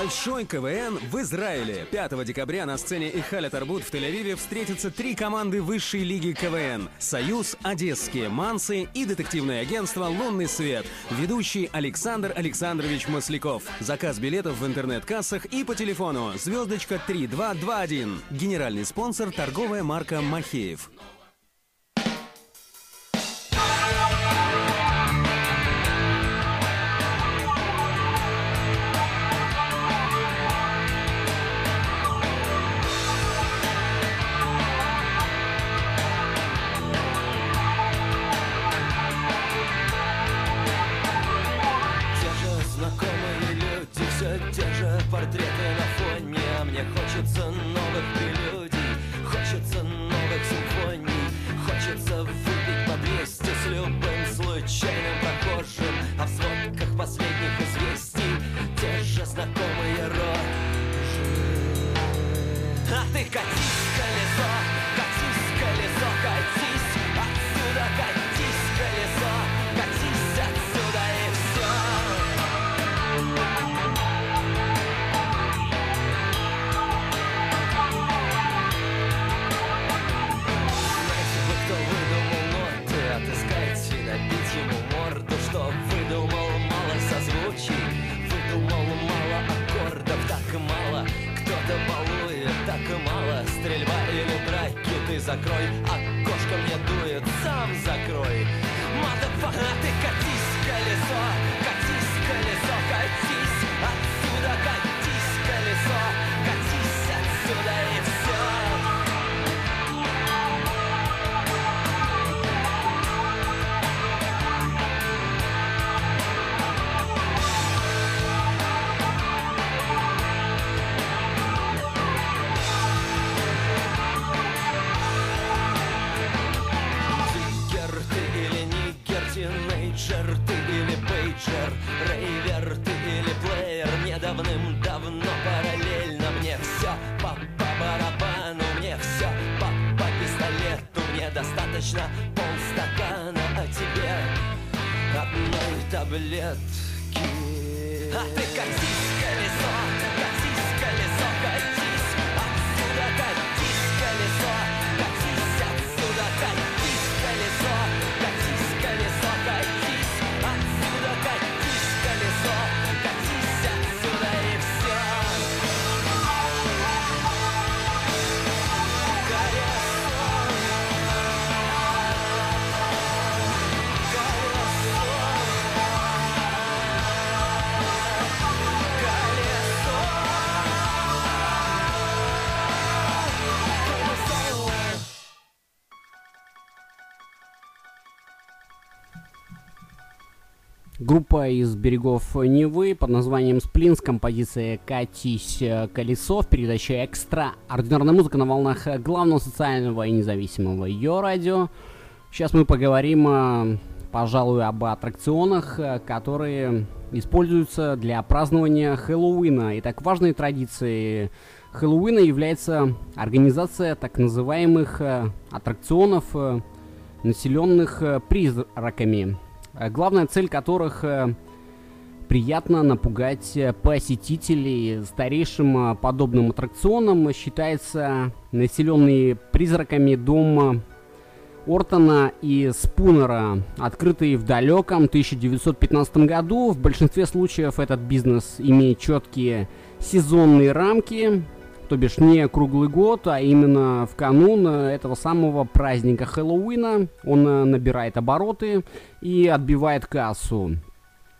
Большой КВН в Израиле. 5 декабря на сцене Ихаля Тарбут в Тель-Авиве встретятся три команды высшей лиги КВН. «Союз», «Одесские», «Мансы» и детективное агентство «Лунный свет». Ведущий Александр Александрович Масляков. Заказ билетов в интернет-кассах и по телефону. Звездочка 3221. Генеральный спонсор торговая марка «Махеев». Случайным прохожим А в сводках последних известий. Те же знакомые рожи А ты катись, колесо, это балует Так мало. Стрельба или драки Ты закрой, окошко мне дует Сам закрой. Мадафака, ты катись, таблетки. А ты катись, колесо, Группа из берегов Невы под названием Сплин с композицией «Катись э, колесо» в передаче «Экстра». Ординарная музыка на волнах главного социального и независимого ее радио. Сейчас мы поговорим, э, пожалуй, об аттракционах, э, которые используются для празднования Хэллоуина. Итак, важной традицией Хэллоуина является организация так называемых аттракционов, населенных призраками, главная цель которых э, приятно напугать э, посетителей. Старейшим э, подобным аттракционом считается населенный призраками дом Ортона и Спунера, открытый в далеком 1915 году. В большинстве случаев этот бизнес имеет четкие сезонные рамки, то бишь не круглый год, а именно в канун э, этого самого праздника Хэллоуина он э, набирает обороты и отбивает кассу.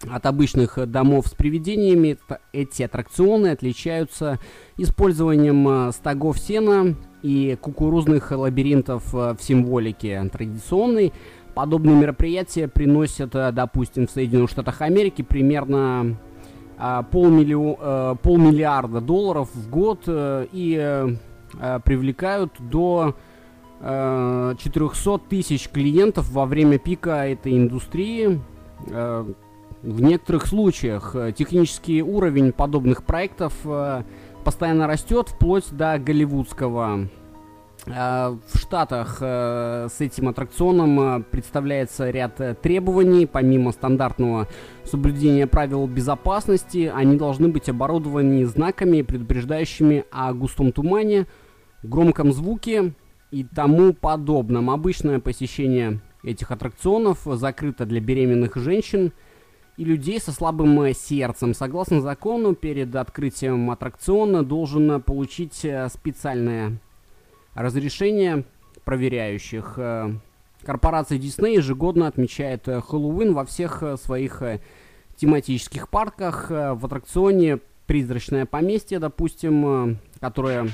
От обычных домов с привидениями эти аттракционы отличаются использованием э, стогов сена и кукурузных лабиринтов в символике традиционной. Подобные мероприятия приносят, допустим, в Соединенных Штатах Америки примерно а, полмиллио- э, полмиллиарда долларов в год э, и э, привлекают до э, 400 тысяч клиентов во время пика этой индустрии. В некоторых случаях технический уровень подобных проектов постоянно растет вплоть до голливудского. Э, В Штатах э, с этим аттракционом э, представляется ряд требований. Помимо стандартного соблюдения правил безопасности, они должны быть оборудованы знаками, предупреждающими о густом тумане, громком звуке и тому подобном. Обычное посещение этих аттракционов закрыто для беременных женщин и людей со слабым сердцем. Согласно закону, перед открытием аттракциона должен получить специальное разрешение проверяющих. Э, Корпорация Disney ежегодно отмечает э, Хэллоуин во всех э, своих тематических парках. В аттракционе «Призрачное поместье», допустим, которое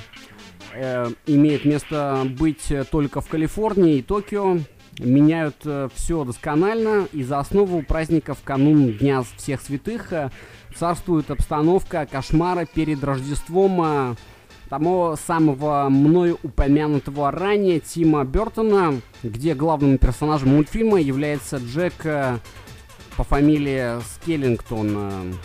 э, имеет место быть только в Калифорнии и Токио, меняют все досконально, и за основу праздника в канун Дня всех святых царствует обстановка кошмара перед Рождеством того самого мною упомянутого ранее Тима Бертона, где главным персонажем мультфильма является Джек э, по фамилии Скеллингтон.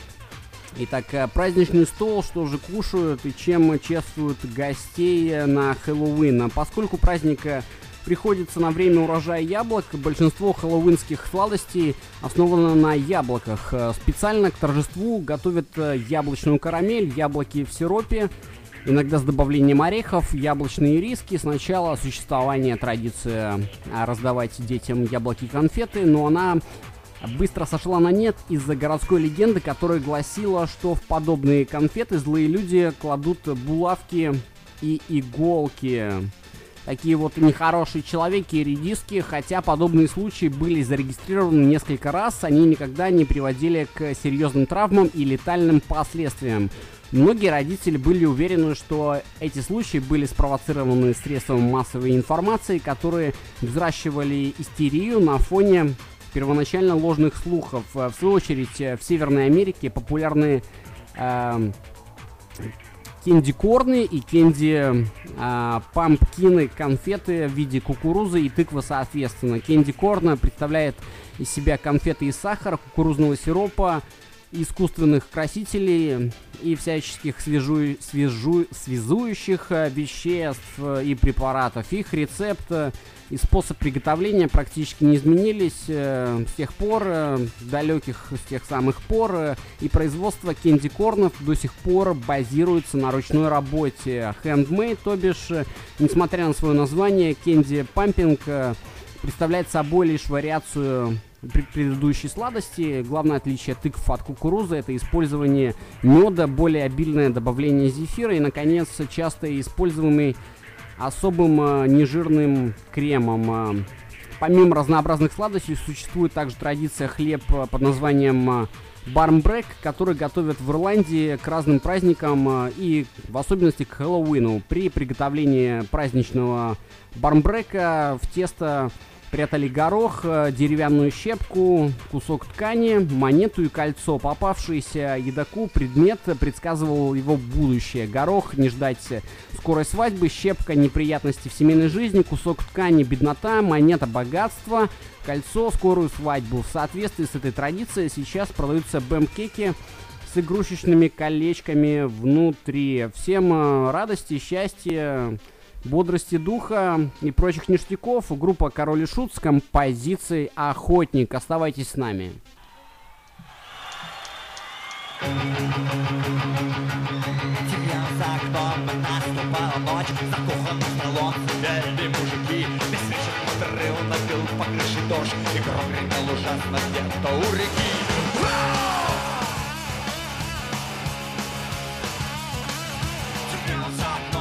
Итак, э, праздничный стол, что же кушают и чем чествуют гостей на Хэллоуин. А Поскольку праздник э, приходится на время урожая яблок, большинство хэллоуинских сладостей основано на яблоках. Специально к торжеству готовят яблочную карамель, яблоки в сиропе, иногда с добавлением орехов, яблочные риски. С начала существования традиция а, раздавать детям яблоки и конфеты, но она быстро сошла на нет из-за городской легенды, которая гласила, что в подобные конфеты злые люди кладут булавки и иголки. Такие вот нехорошие человеки и редиски, хотя подобные случаи были зарегистрированы несколько раз, они никогда не приводили к серьезным травмам и летальным последствиям. Многие родители были уверены, что эти случаи были спровоцированы средством массовой информации, которые взращивали истерию на фоне первоначально ложных слухов. В свою очередь, в Северной Америке популярны э, кенди-корны и кенди-пампкины, конфеты в виде кукурузы и тыквы соответственно. Кенди-корна представляет из себя конфеты из сахара, кукурузного сиропа, искусственных красителей и всяческих свяжу... Свяжу... связующих э, веществ э, и препаратов. Их рецепт э, и способ приготовления практически не изменились с тех пор, далеких с тех самых пор, и производство кенди-корнов до сих пор базируется на ручной работе. Handmade, то бишь, несмотря на свое название, кенди-пампинг представляет собой лишь вариацию предыдущей сладости. Главное отличие тыкв от кукурузы это использование меда, более обильное добавление зефира и, наконец, часто используемый особым э, нежирным кремом. Э. Помимо разнообразных сладостей существует также традиция хлеб э, под названием бармбрек, который готовят в Ирландии к разным праздникам и в особенности к Хэллоуину. При приготовлении праздничного бармбрека в тесто Прятали горох, э, деревянную щепку, кусок ткани, монету и кольцо. Попавшийся едоку предмет предсказывал его будущее. Горох не ждать скорой свадьбы, щепка неприятности в семейной жизни, кусок ткани беднота, монета богатство, кольцо скорую свадьбу. В соответствии с этой традицией сейчас продаются бэм-кеки с игрушечными колечками внутри. Всем э, радости, счастья, бодрости духа и прочих ништяков группа Король и Шут с композицией «Охотник». Оставайтесь с нами. Темнел за окном, наступала ночь Закоханный столом сидели мужики Беспечен подрыл, набил по крыше дождь И гром гремел ужасно где-то у реки чердаке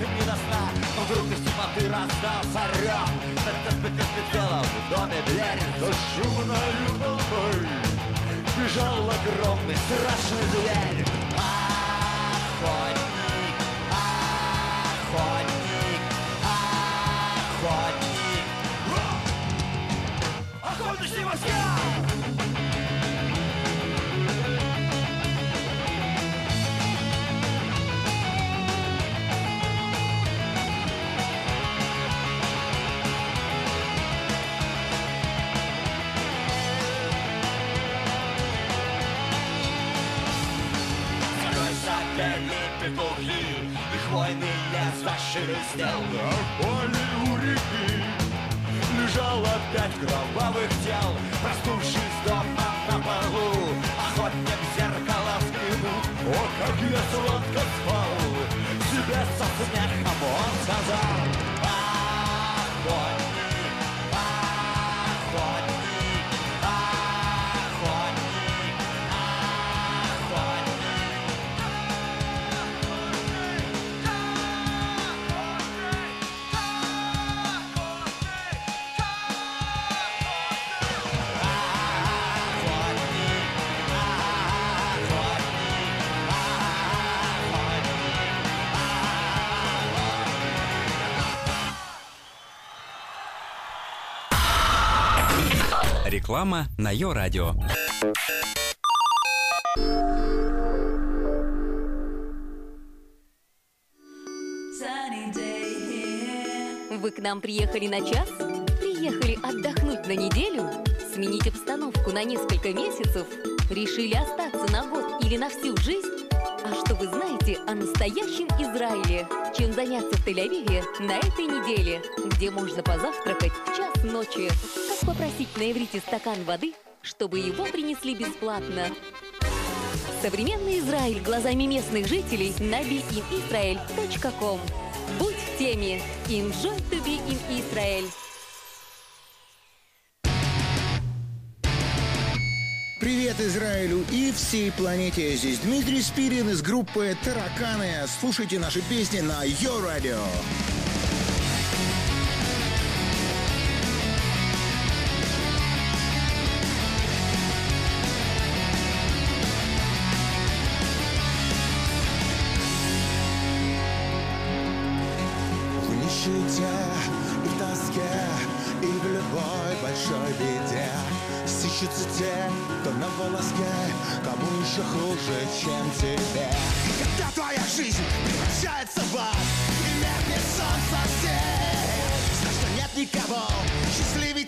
им не до сна Но вдруг из темноты раздался Это спецпецпецелом в доме дверь Зашумной толпой Бежал огромный страшный зверь. Охотник, охотник, петухи И хвойный лес зашелестел На поле у реки Лежал опять кровавых тел Проснувшись дома на полу Охотник в зеркало взглянул О, как я сладко спал Себе со смехом он сказал Реклама на Йо-Радио. Вы к нам приехали на час? Приехали отдохнуть на неделю? Сменить обстановку на несколько месяцев? Решили остаться на год или на всю жизнь? А что вы знаете о настоящем Израиле? Чем заняться в Тель-Авиве на этой неделе? Где можно позавтракать в час ночи? Как попросить на иврите стакан воды, чтобы его принесли бесплатно? Современный Израиль глазами местных жителей на beinisrael.com Будь в теме. Enjoy to be in Israel. Привет Израилю и всей планете. Здесь Дмитрий Спирин из группы «Тараканы». Слушайте наши песни на Йо Радио. В нищете Еще хуже, чем тебе. И когда твоя жизнь превращается в ад И меркнет солнце свет Знай, что нет никого счастливее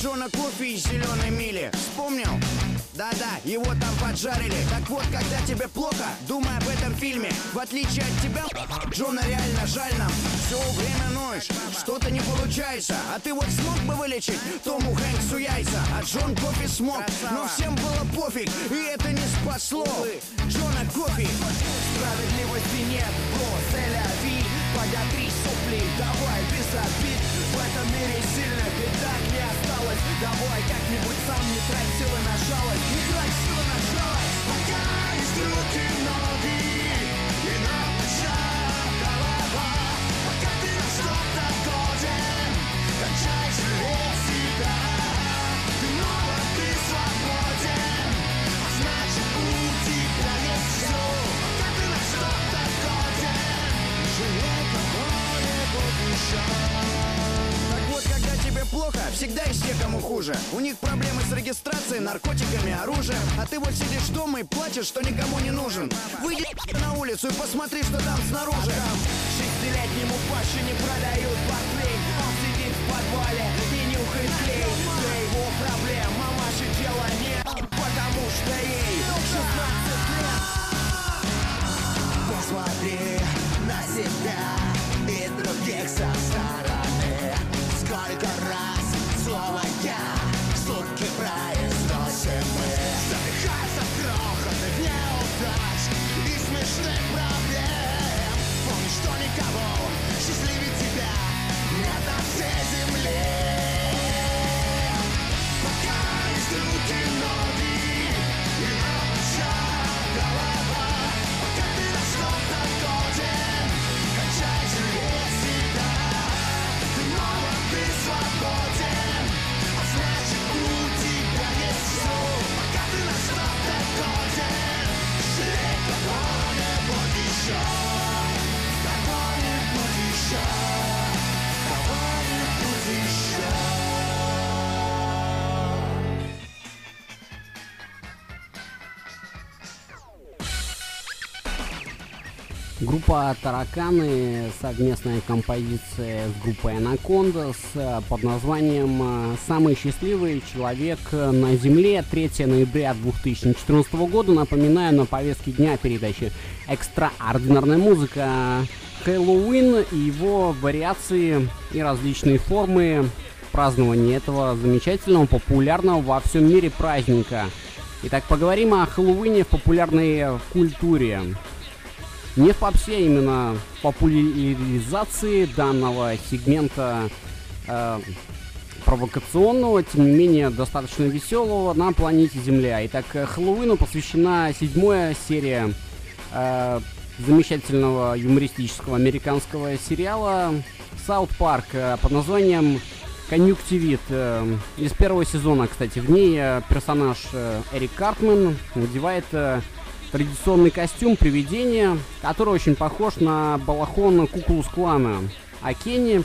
Джона Кофи из «Зеленой мили». Вспомнил? Да-да, его там поджарили. Так вот, когда тебе плохо, думай об этом фильме. В отличие от тебя, Джона реально жаль нам. Все время ноешь, что-то не получается. А ты вот смог бы вылечить Тому Хэнксу яйца? А Джон Кофи смог, но всем было пофиг. И это не спасло Джона Кофи. Справедливости нет, бро, Тель-Авив. Подотри сопли, давай без обид В этом мире сильных и так не осталось. Давай как-нибудь сам не трать силы на жалость Не трать силы на жалость Пока есть руки, ноги И на плечах голова. Пока ты на что-то годен Кончай жалеть себя. Ты молод, ты свободен А значит у тебя есть все Пока ты на что-то годен Жалей кого-нибудь еще плохо, всегда есть те, кому хуже. У них проблемы с регистрацией, наркотиками, оружием. А ты вот сидишь дома и плачешь, что никому не нужен. Выйди на улицу и посмотри, что там снаружи. Там шестилетнему Паше не продают портвейн Он сидит в подвале и нюхает клей. Для его проблем мамаши дела нет Потому что ей всей Группа «Тараканы» — совместная композиция с группой «Анакондас» э, под названием э, «Самый счастливый человек на Земле» 3 ноября 2014 года. Напоминаю, на повестке дня передачи «Экстраординарная музыка» Хэллоуин и его вариации и различные формы празднования этого замечательного, популярного во всем мире праздника. Итак, поговорим о Хэллоуине в популярной культуре. Не в попсе, именно в популяризации данного сегмента э, провокационного, тем не менее достаточно веселого на планете Земля. Итак, Хэллоуину посвящена седьмая серия э, замечательного юмористического американского сериала Саут Парк э, под названием Конъюнктивит. Э, из первого сезона, кстати, в ней э, персонаж э, Эрик Картман надевает э, традиционный костюм привидения, который очень похож на балахон Ку-клукс-клана. А Кенни,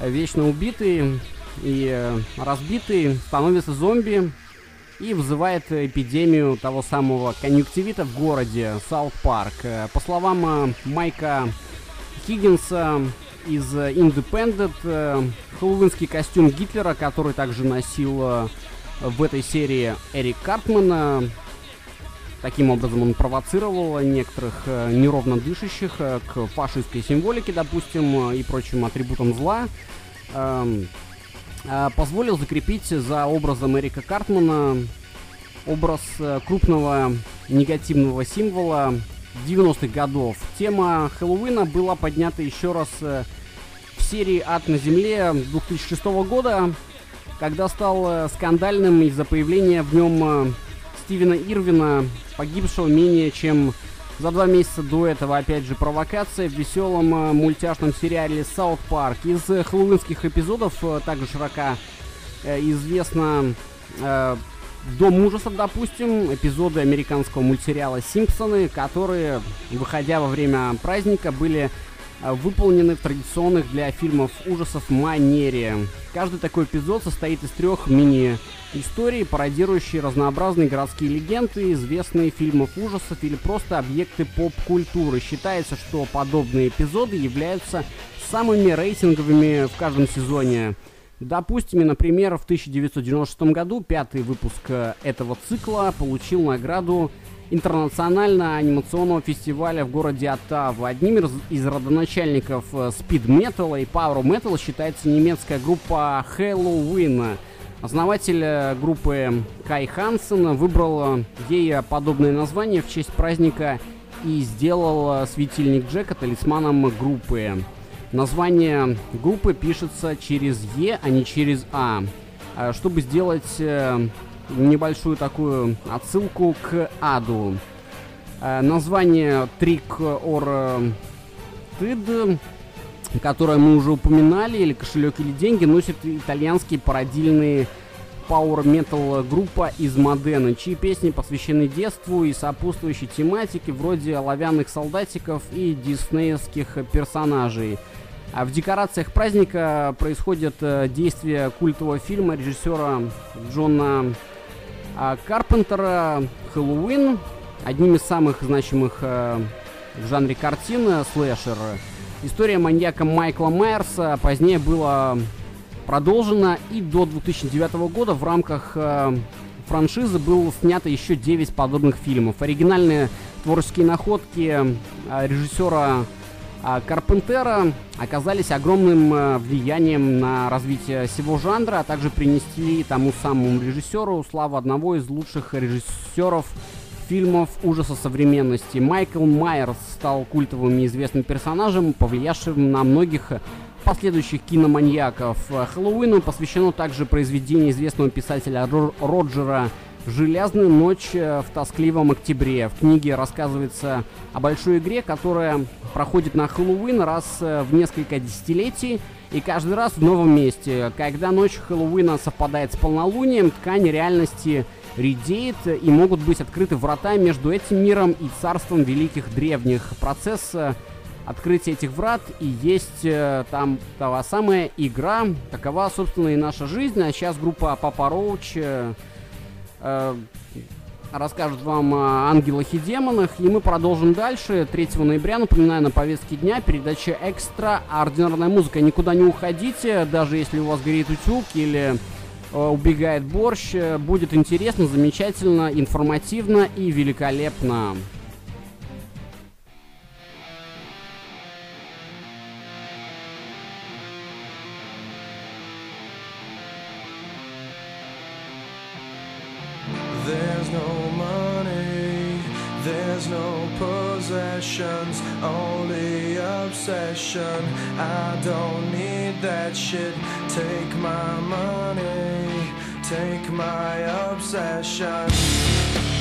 э, вечно убитый и э, разбитый, становится зомби и вызывает эпидемию того самого конъюнктивита в городе Саут-Парк. Э, По словам Майка Хиггинса из Independent, хэллоуинский костюм Гитлера, который также носил в этой серии Эрик Картман, э, Таким образом он провоцировал некоторых э, неровно дышащих э, к фашистской символике, допустим, э, и прочим атрибутам зла. Эм, позволил закрепить за образом Эрика Картмана образ крупного негативного символа 90-х годов. Тема Хэллоуина была поднята еще раз в серии «Ад на земле» 2006 года, когда стал скандальным из-за появления в нем Стивена Ирвина, погибшего менее чем за два месяца до этого, опять же, провокация в веселом э, мультяшном сериале «Саут Парк». Из э, хэллоуинских эпизодов э, также широко известно «Дом ужасов», допустим, эпизоды американского мультсериала «Симпсоны», которые, выходя во время праздника, были выполнены в традиционных для фильмов ужасов манере. Каждый такой эпизод состоит из трех мини-историй, пародирующие разнообразные городские легенды, известные фильмов ужасов или просто объекты поп-культуры. Считается, что подобные эпизоды являются самыми рейтинговыми в каждом сезоне. Допустим, например, в 1996 году пятый выпуск э, этого цикла получил награду интернационального анимационного фестиваля в городе Оттава. Одним из, родоначальников спид металла и пауэр металла считается немецкая группа Halloween. Основатель э, группы Кай Хансен выбрал э, ей подобное название в честь праздника и сделал э, светильник Джека талисманом группы. Название группы пишется через Е, а не через А. Чтобы сделать э, небольшую такую отсылку к аду. Э, Название Trick or Tid, которое мы уже упоминали, или кошелек или деньги, носит итальянские пародийные Power Metal группа из Модена, чьи песни посвящены детству и сопутствующей тематике, вроде оловянных солдатиков и диснеевских персонажей. А в декорациях праздника происходят э, действия культового фильма режиссера Джона Карпентера «Хэллоуин», одним из самых значимых э, в жанре картин э, слэшер. История маньяка Майкла Майерса позднее была продолжена и до 2009 года в рамках э, франшизы было снято еще 9 подобных фильмов. Оригинальные творческие находки э, режиссера а Карпентера оказались огромным э, влиянием на развитие всего жанра, а также принесли тому самому режиссеру славу одного из лучших режиссеров фильмов ужаса современности. Майкл Майерс стал культовым и известным персонажем, повлиявшим на многих последующих киноманьяков. Хэллоуину посвящено также произведение известного писателя Ро- Роджера «Железная ночь в тоскливом октябре». В книге рассказывается о большой игре, которая проходит на Хэллоуин раз э, в несколько десятилетий и каждый раз в новом месте. Когда ночь Хэллоуина совпадает с полнолунием, ткань реальности редеет и могут быть открыты врата между этим миром и царством великих древних. Процесс э, открытия этих врат и есть э, там та самая игра, такова, собственно, и наша жизнь. А сейчас группа Папа Роуч э, э, расскажет вам о ангелах и демонах, и мы продолжим дальше. 3 ноября, напоминаю, на повестке дня передача «Экстра. Ординарная музыка». Никуда не уходите, даже если у вас горит утюг или э, убегает борщ. э, Будет интересно, замечательно, информативно и великолепно. only obsession. I don't need that shit. Take my money, take my obsession.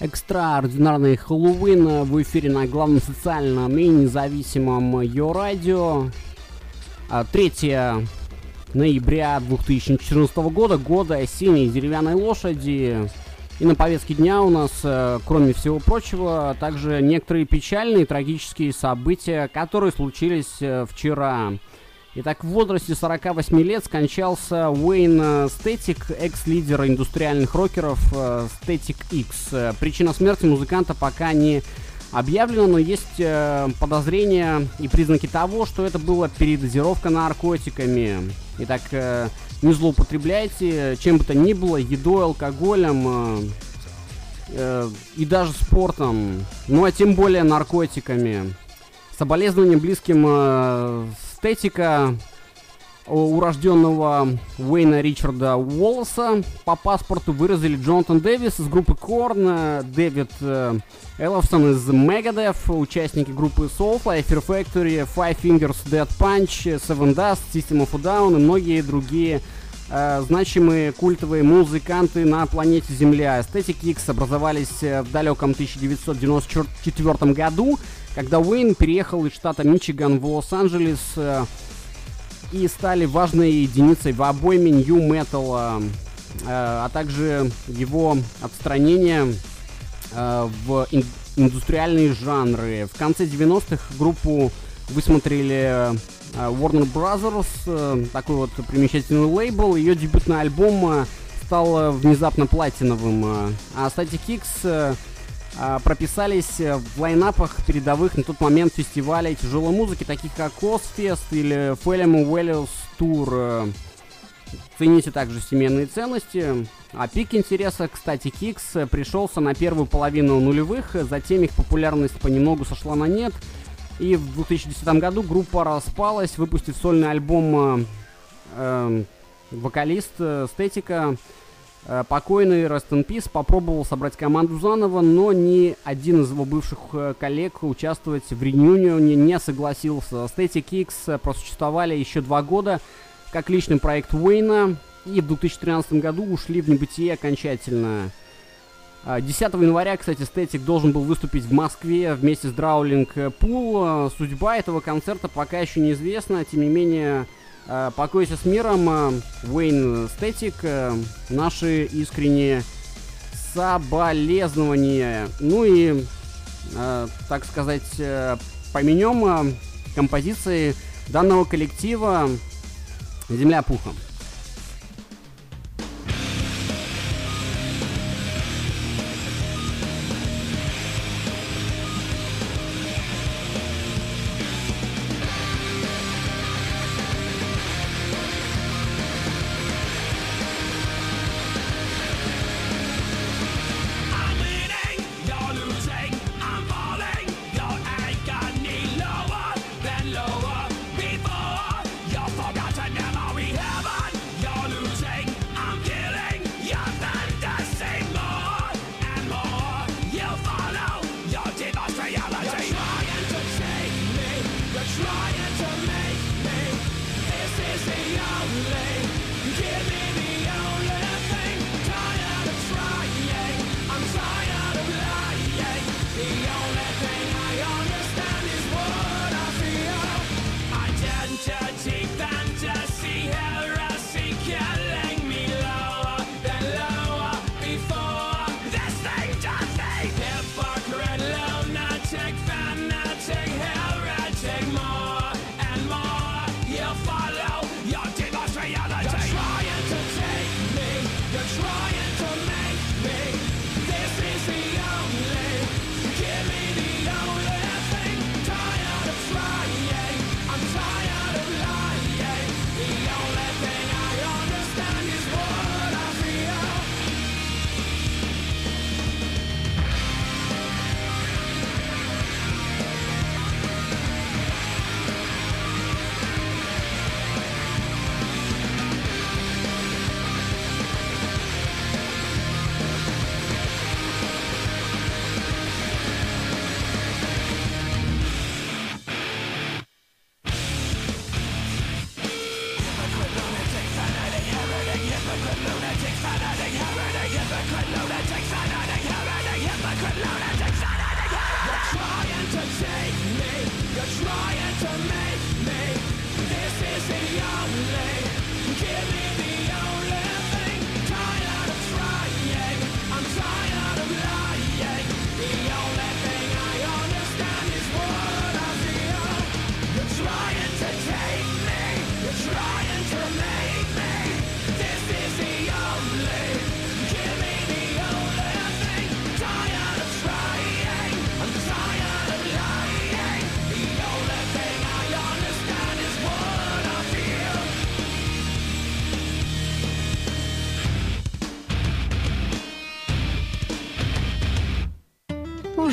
Экстраординарный Хэллоуин в эфире на главном социальном и независимом ее радио. 3 ноября 2014 года, года синей деревянной лошади. И на повестке дня у нас, э, кроме всего прочего, также некоторые печальные трагические события, которые случились э, вчера. Итак, в возрасте 48 лет скончался Уэйн э, Стетик, экс-лидер индустриальных рокеров э, Стетик X. Э, причина смерти музыканта пока не объявлена, но есть подозрения и признаки того, что это была передозировка наркотиками. Итак, не злоупотребляйте чем бы то ни было, едой, алкоголем и даже спортом, ну а тем более наркотиками. Соболезнования близким э, эстетика э, урожденного Уэйна Ричарда Уоллеса. По паспорту выразили Джонатан Дэвис из группы Корн, э, Дэвид э, Элловсон из Megadeth, участники группы Soulfly, Fear Factory, Five Fingers, Dead Punch, Seven Dust, System of a Down и многие другие э, значимые культовые музыканты на планете Земля. Aesthetic X образовались в далеком 1994 году когда Уэйн переехал из штата Мичиган в Лос-Анджелес э, и стали важной единицей в обойме нью-металла, э, э, а также его отстранение э, в ин- индустриальные жанры. В конце 90-х группу высмотрели э, Warner Brothers, э, такой вот примечательный лейбл. Ее дебютный альбом стал внезапно платиновым, а Static X прописались э, в лайнапах передовых на тот момент фестивалей тяжелой музыки, таких как Озфест или Фэлем Уэллиус Тур. Цените также семейные ценности. А пик интереса, кстати, Кикс пришелся на первую половину нулевых, затем их популярность понемногу сошла на нет. И в 2010 году группа распалась, выпустив сольный альбом э, э, вокалист Стетика Э, Покойный Rest in Peace попробовал собрать команду заново, но ни один из его бывших э, коллег участвовать в реюнионе не согласился. Static X э, просуществовали еще два года как личный проект Уэйна и в 2013 году ушли в небытие окончательно. А, 10 января, кстати, Static должен был выступить в Москве вместе с Драулинг Пул. Судьба этого концерта пока еще неизвестна, тем не менее, э, покойся с миром, э, Уэйн Стетик, э, наши искренние соболезнования. Ну и, э, так сказать, э, поменем э, композиции данного коллектива «Земля пухом».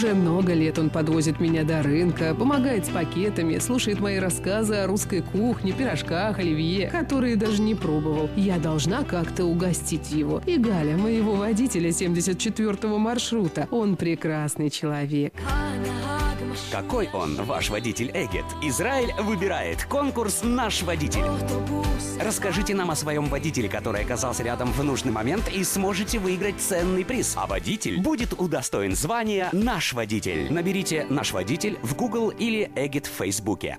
Уже много лет он подвозит меня до рынка, помогает с пакетами, слушает мои рассказы о русской кухне, пирожках, оливье, которые даже не пробовал. Я должна как-то угостить его. И Галя, моего водителя 74-го маршрута. Он прекрасный человек. Какой он, ваш водитель Эгет? Израиль выбирает конкурс «Наш водитель». Расскажите нам о своем водителе, который оказался рядом в нужный момент и сможете выиграть ценный приз. А водитель будет удостоен звания «Наш водитель». Наберите «Наш водитель» в Google или Эгет в Фейсбуке.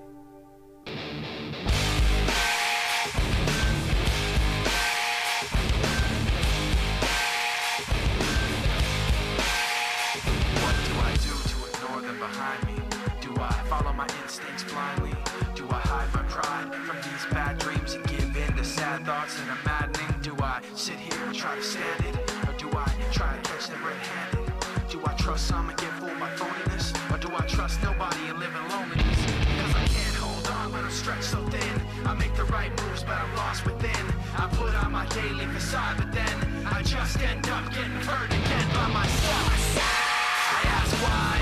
Daily but then I just end up getting hurt again by myself. I ask why.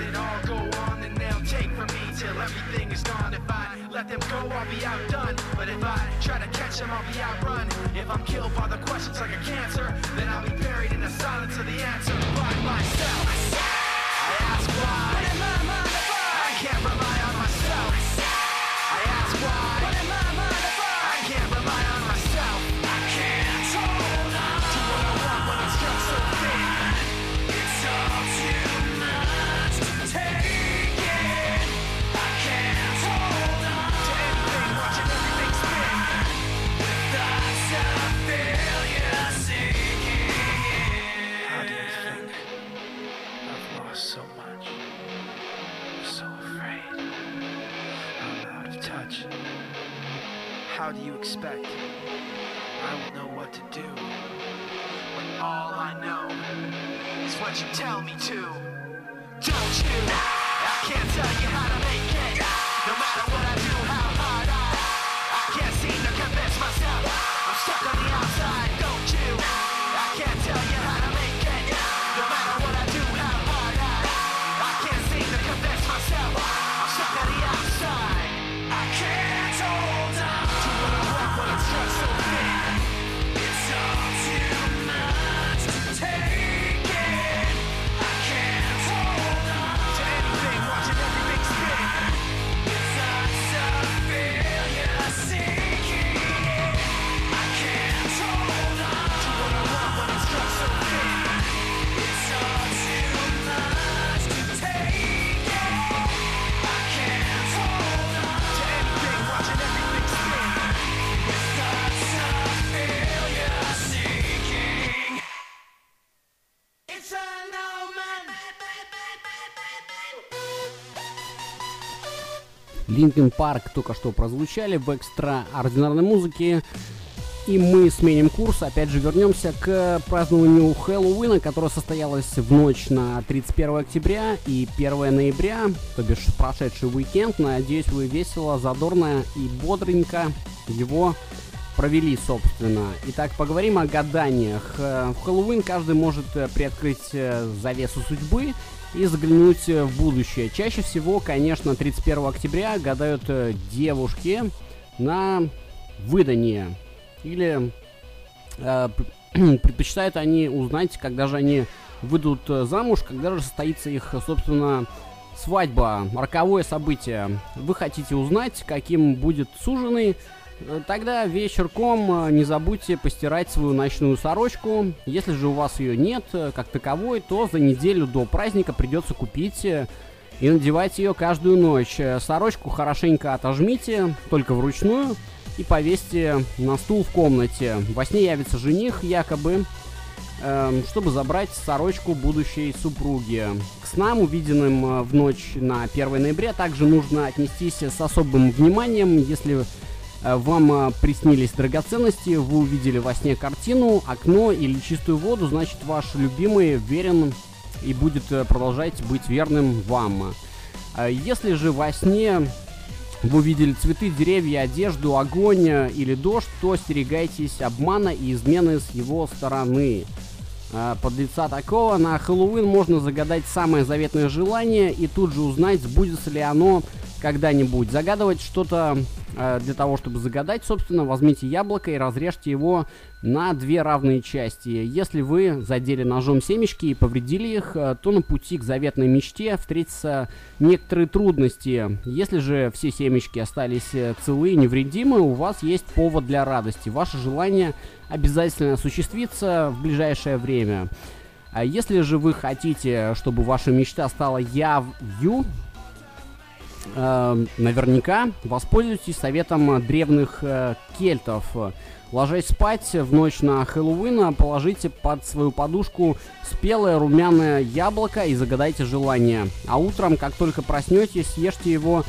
Let it all go on, then they'll take from me till everything is gone. If I let them go, I'll be outdone. But if I try to catch them, I'll be outrun. If I'm killed by the questions like a cancer, then I'll be buried in the silence of the answer by myself. I ask why. How do you expect I will know what to do when all I know is what you tell me to? Don't you? I can't tell you how to make it. No matter what I do, how hard I, I can't seem to convince myself. I'm stuck on the outside. Линкен Парк только что прозвучали в экстраординарной музыке. И мы сменим курс, опять же вернемся к празднованию Хэллоуина, которое состоялось в ночь на 31 октября и 1 ноября, то бишь прошедший уикенд. Надеюсь, вы весело, задорно и бодренько его провели, собственно. Итак, поговорим о гаданиях. Э, В Хэллоуин каждый может э, приоткрыть э, завесу судьбы и заглянуть в будущее. Чаще всего, конечно, 31 октября гадают э, девушки на выдание. Или э, пр- предпочитают они узнать, когда же они выйдут э, замуж, когда же состоится их, собственно, свадьба, роковое событие. Вы хотите узнать, каким будет суженый, Тогда вечерком э, не забудьте постирать свою ночную сорочку. Если же у вас ее нет э, как таковой, то за неделю до праздника придется купить э, и надевать ее каждую ночь. Э, Сорочку хорошенько отожмите, только вручную, и повесьте на стул в комнате. Во сне явится жених, якобы, эм, чтобы забрать сорочку будущей супруги. К снам, увиденным э, в ночь на 1 ноября, также нужно отнестись с особым вниманием, если э, вам э, приснились драгоценности, вы увидели во сне картину, окно или чистую воду, значит ваш любимый верен и будет э, продолжать быть верным вам. Э, Если же во сне вы увидели цветы, деревья, одежду, огонь э, или дождь, то остерегайтесь обмана и измены с его стороны. Э, Под лица такого на Хэллоуин можно загадать самое заветное желание и тут же узнать, сбудется ли оно когда-нибудь. Загадывать что-то Э, Для того, чтобы загадать, собственно, возьмите яблоко и разрежьте его на две равные части. Если вы задели ножом семечки и повредили их, э, то на пути к заветной мечте встретятся некоторые трудности. Если же все семечки остались э, целы и невредимы, у вас есть повод для радости. Ваше желание обязательно осуществится в ближайшее время. А если же вы хотите, чтобы ваша мечта стала явью, наверняка воспользуйтесь советом древних э, кельтов. Ложась спать в ночь на Хэллоуин, положите под свою подушку спелое румяное яблоко и загадайте желание. А утром, как только проснетесь, съешьте его,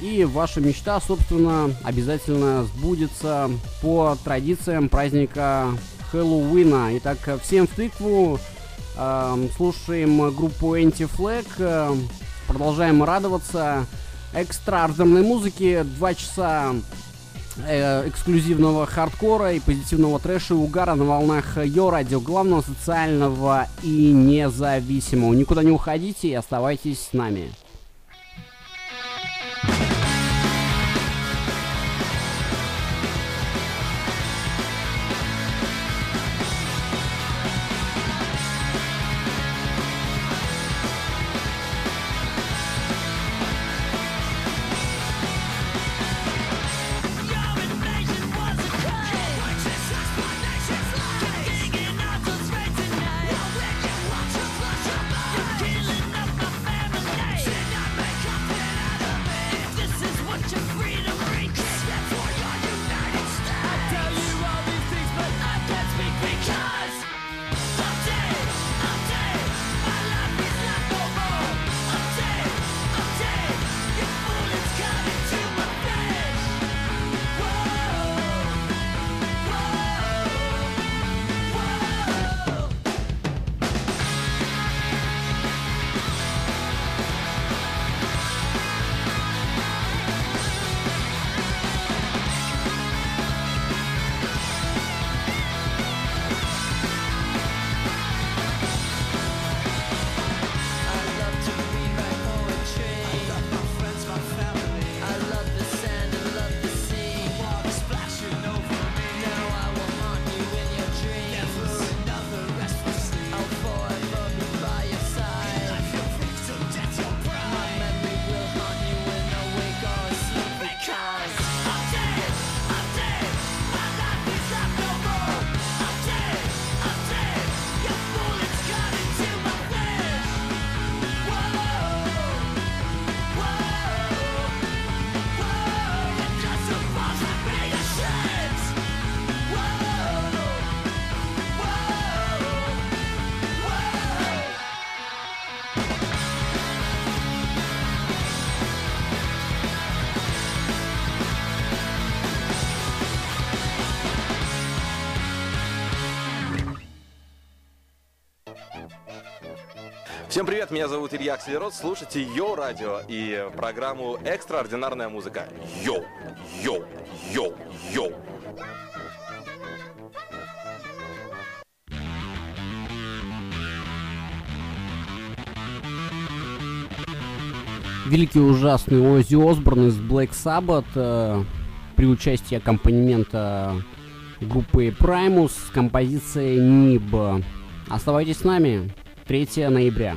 и ваша мечта, собственно, обязательно сбудется по традициям праздника Хэллоуина. Итак, всем в тыкву. Эм, слушаем группу Anti-Flag. э, Продолжаем радоваться экстраординарной музыке. Два часа э, эксклюзивного хардкора и позитивного трэша и угара на волнах Йо Радио, главного социального и независимого. Никуда не уходите и оставайтесь с нами. Всем привет, меня зовут Илья Акселерот, слушайте Йоу Радио и программу «Экстраординарная музыка». Йоу, йоу, йоу, йоу. Великий ужасный Оззи Осборн из Black Sabbath э, при участии аккомпанемента группы Primus с композицией N.I.B.. Оставайтесь с нами. 3 ноября.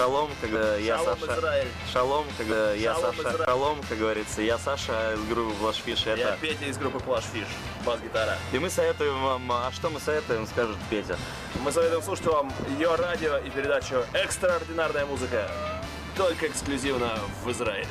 Шалом, когда я Шалом, Саша. Израиль. Шалом, когда я Шалом, Саша. Израиль. Шалом, как говорится, я Саша из группы Флашфиш. Я Это. Петя из группы Плаш Фиш, бас-гитара. И мы советуем вам, а что мы советуем, скажет Петя. Мы советуем слушать вам ее радио и передачу «Экстраординарная музыка». Только эксклюзивно в Израиле.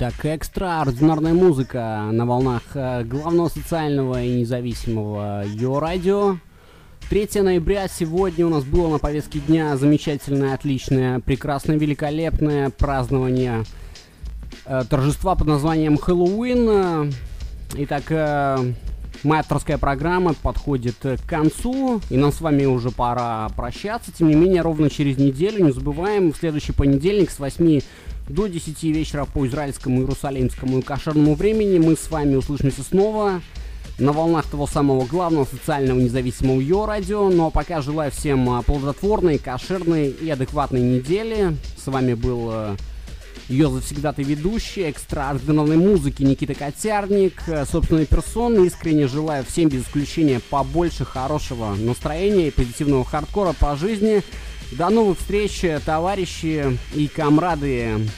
Итак, экстраординарная музыка на волнах э, главного социального и независимого Йо Радио. 3 ноября сегодня у нас было на повестке дня замечательное, отличное, прекрасное, великолепное празднование э, торжества под названием Хэллоуин. Итак, э, моя авторская программа подходит к концу, и нам с вами уже пора прощаться. Тем не менее, ровно через неделю, не забываем, в следующий понедельник с 8 до 10 вечера по израильскому, иерусалимскому и кошерному времени мы с вами услышимся снова на волнах того самого главного социального независимого Йо радио. Ну а пока желаю всем а, плодотворной, кошерной и адекватной недели. С вами был ее завсегдатый ведущий, экстраординарной музыки Никита Котярник, э, собственной персоны. Искренне желаю всем без исключения побольше хорошего настроения и позитивного хардкора по жизни. До новых встреч, товарищи и комрады.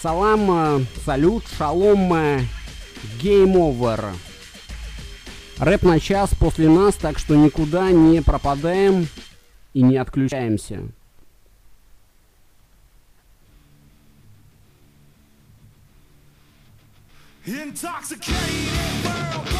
Салам, салют, шалом, game over. Рэп на час после нас, так что никуда не пропадаем и не отключаемся. Intoxicated world,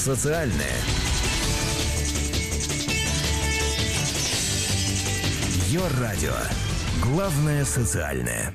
социальное. Your радио. Главное социальное.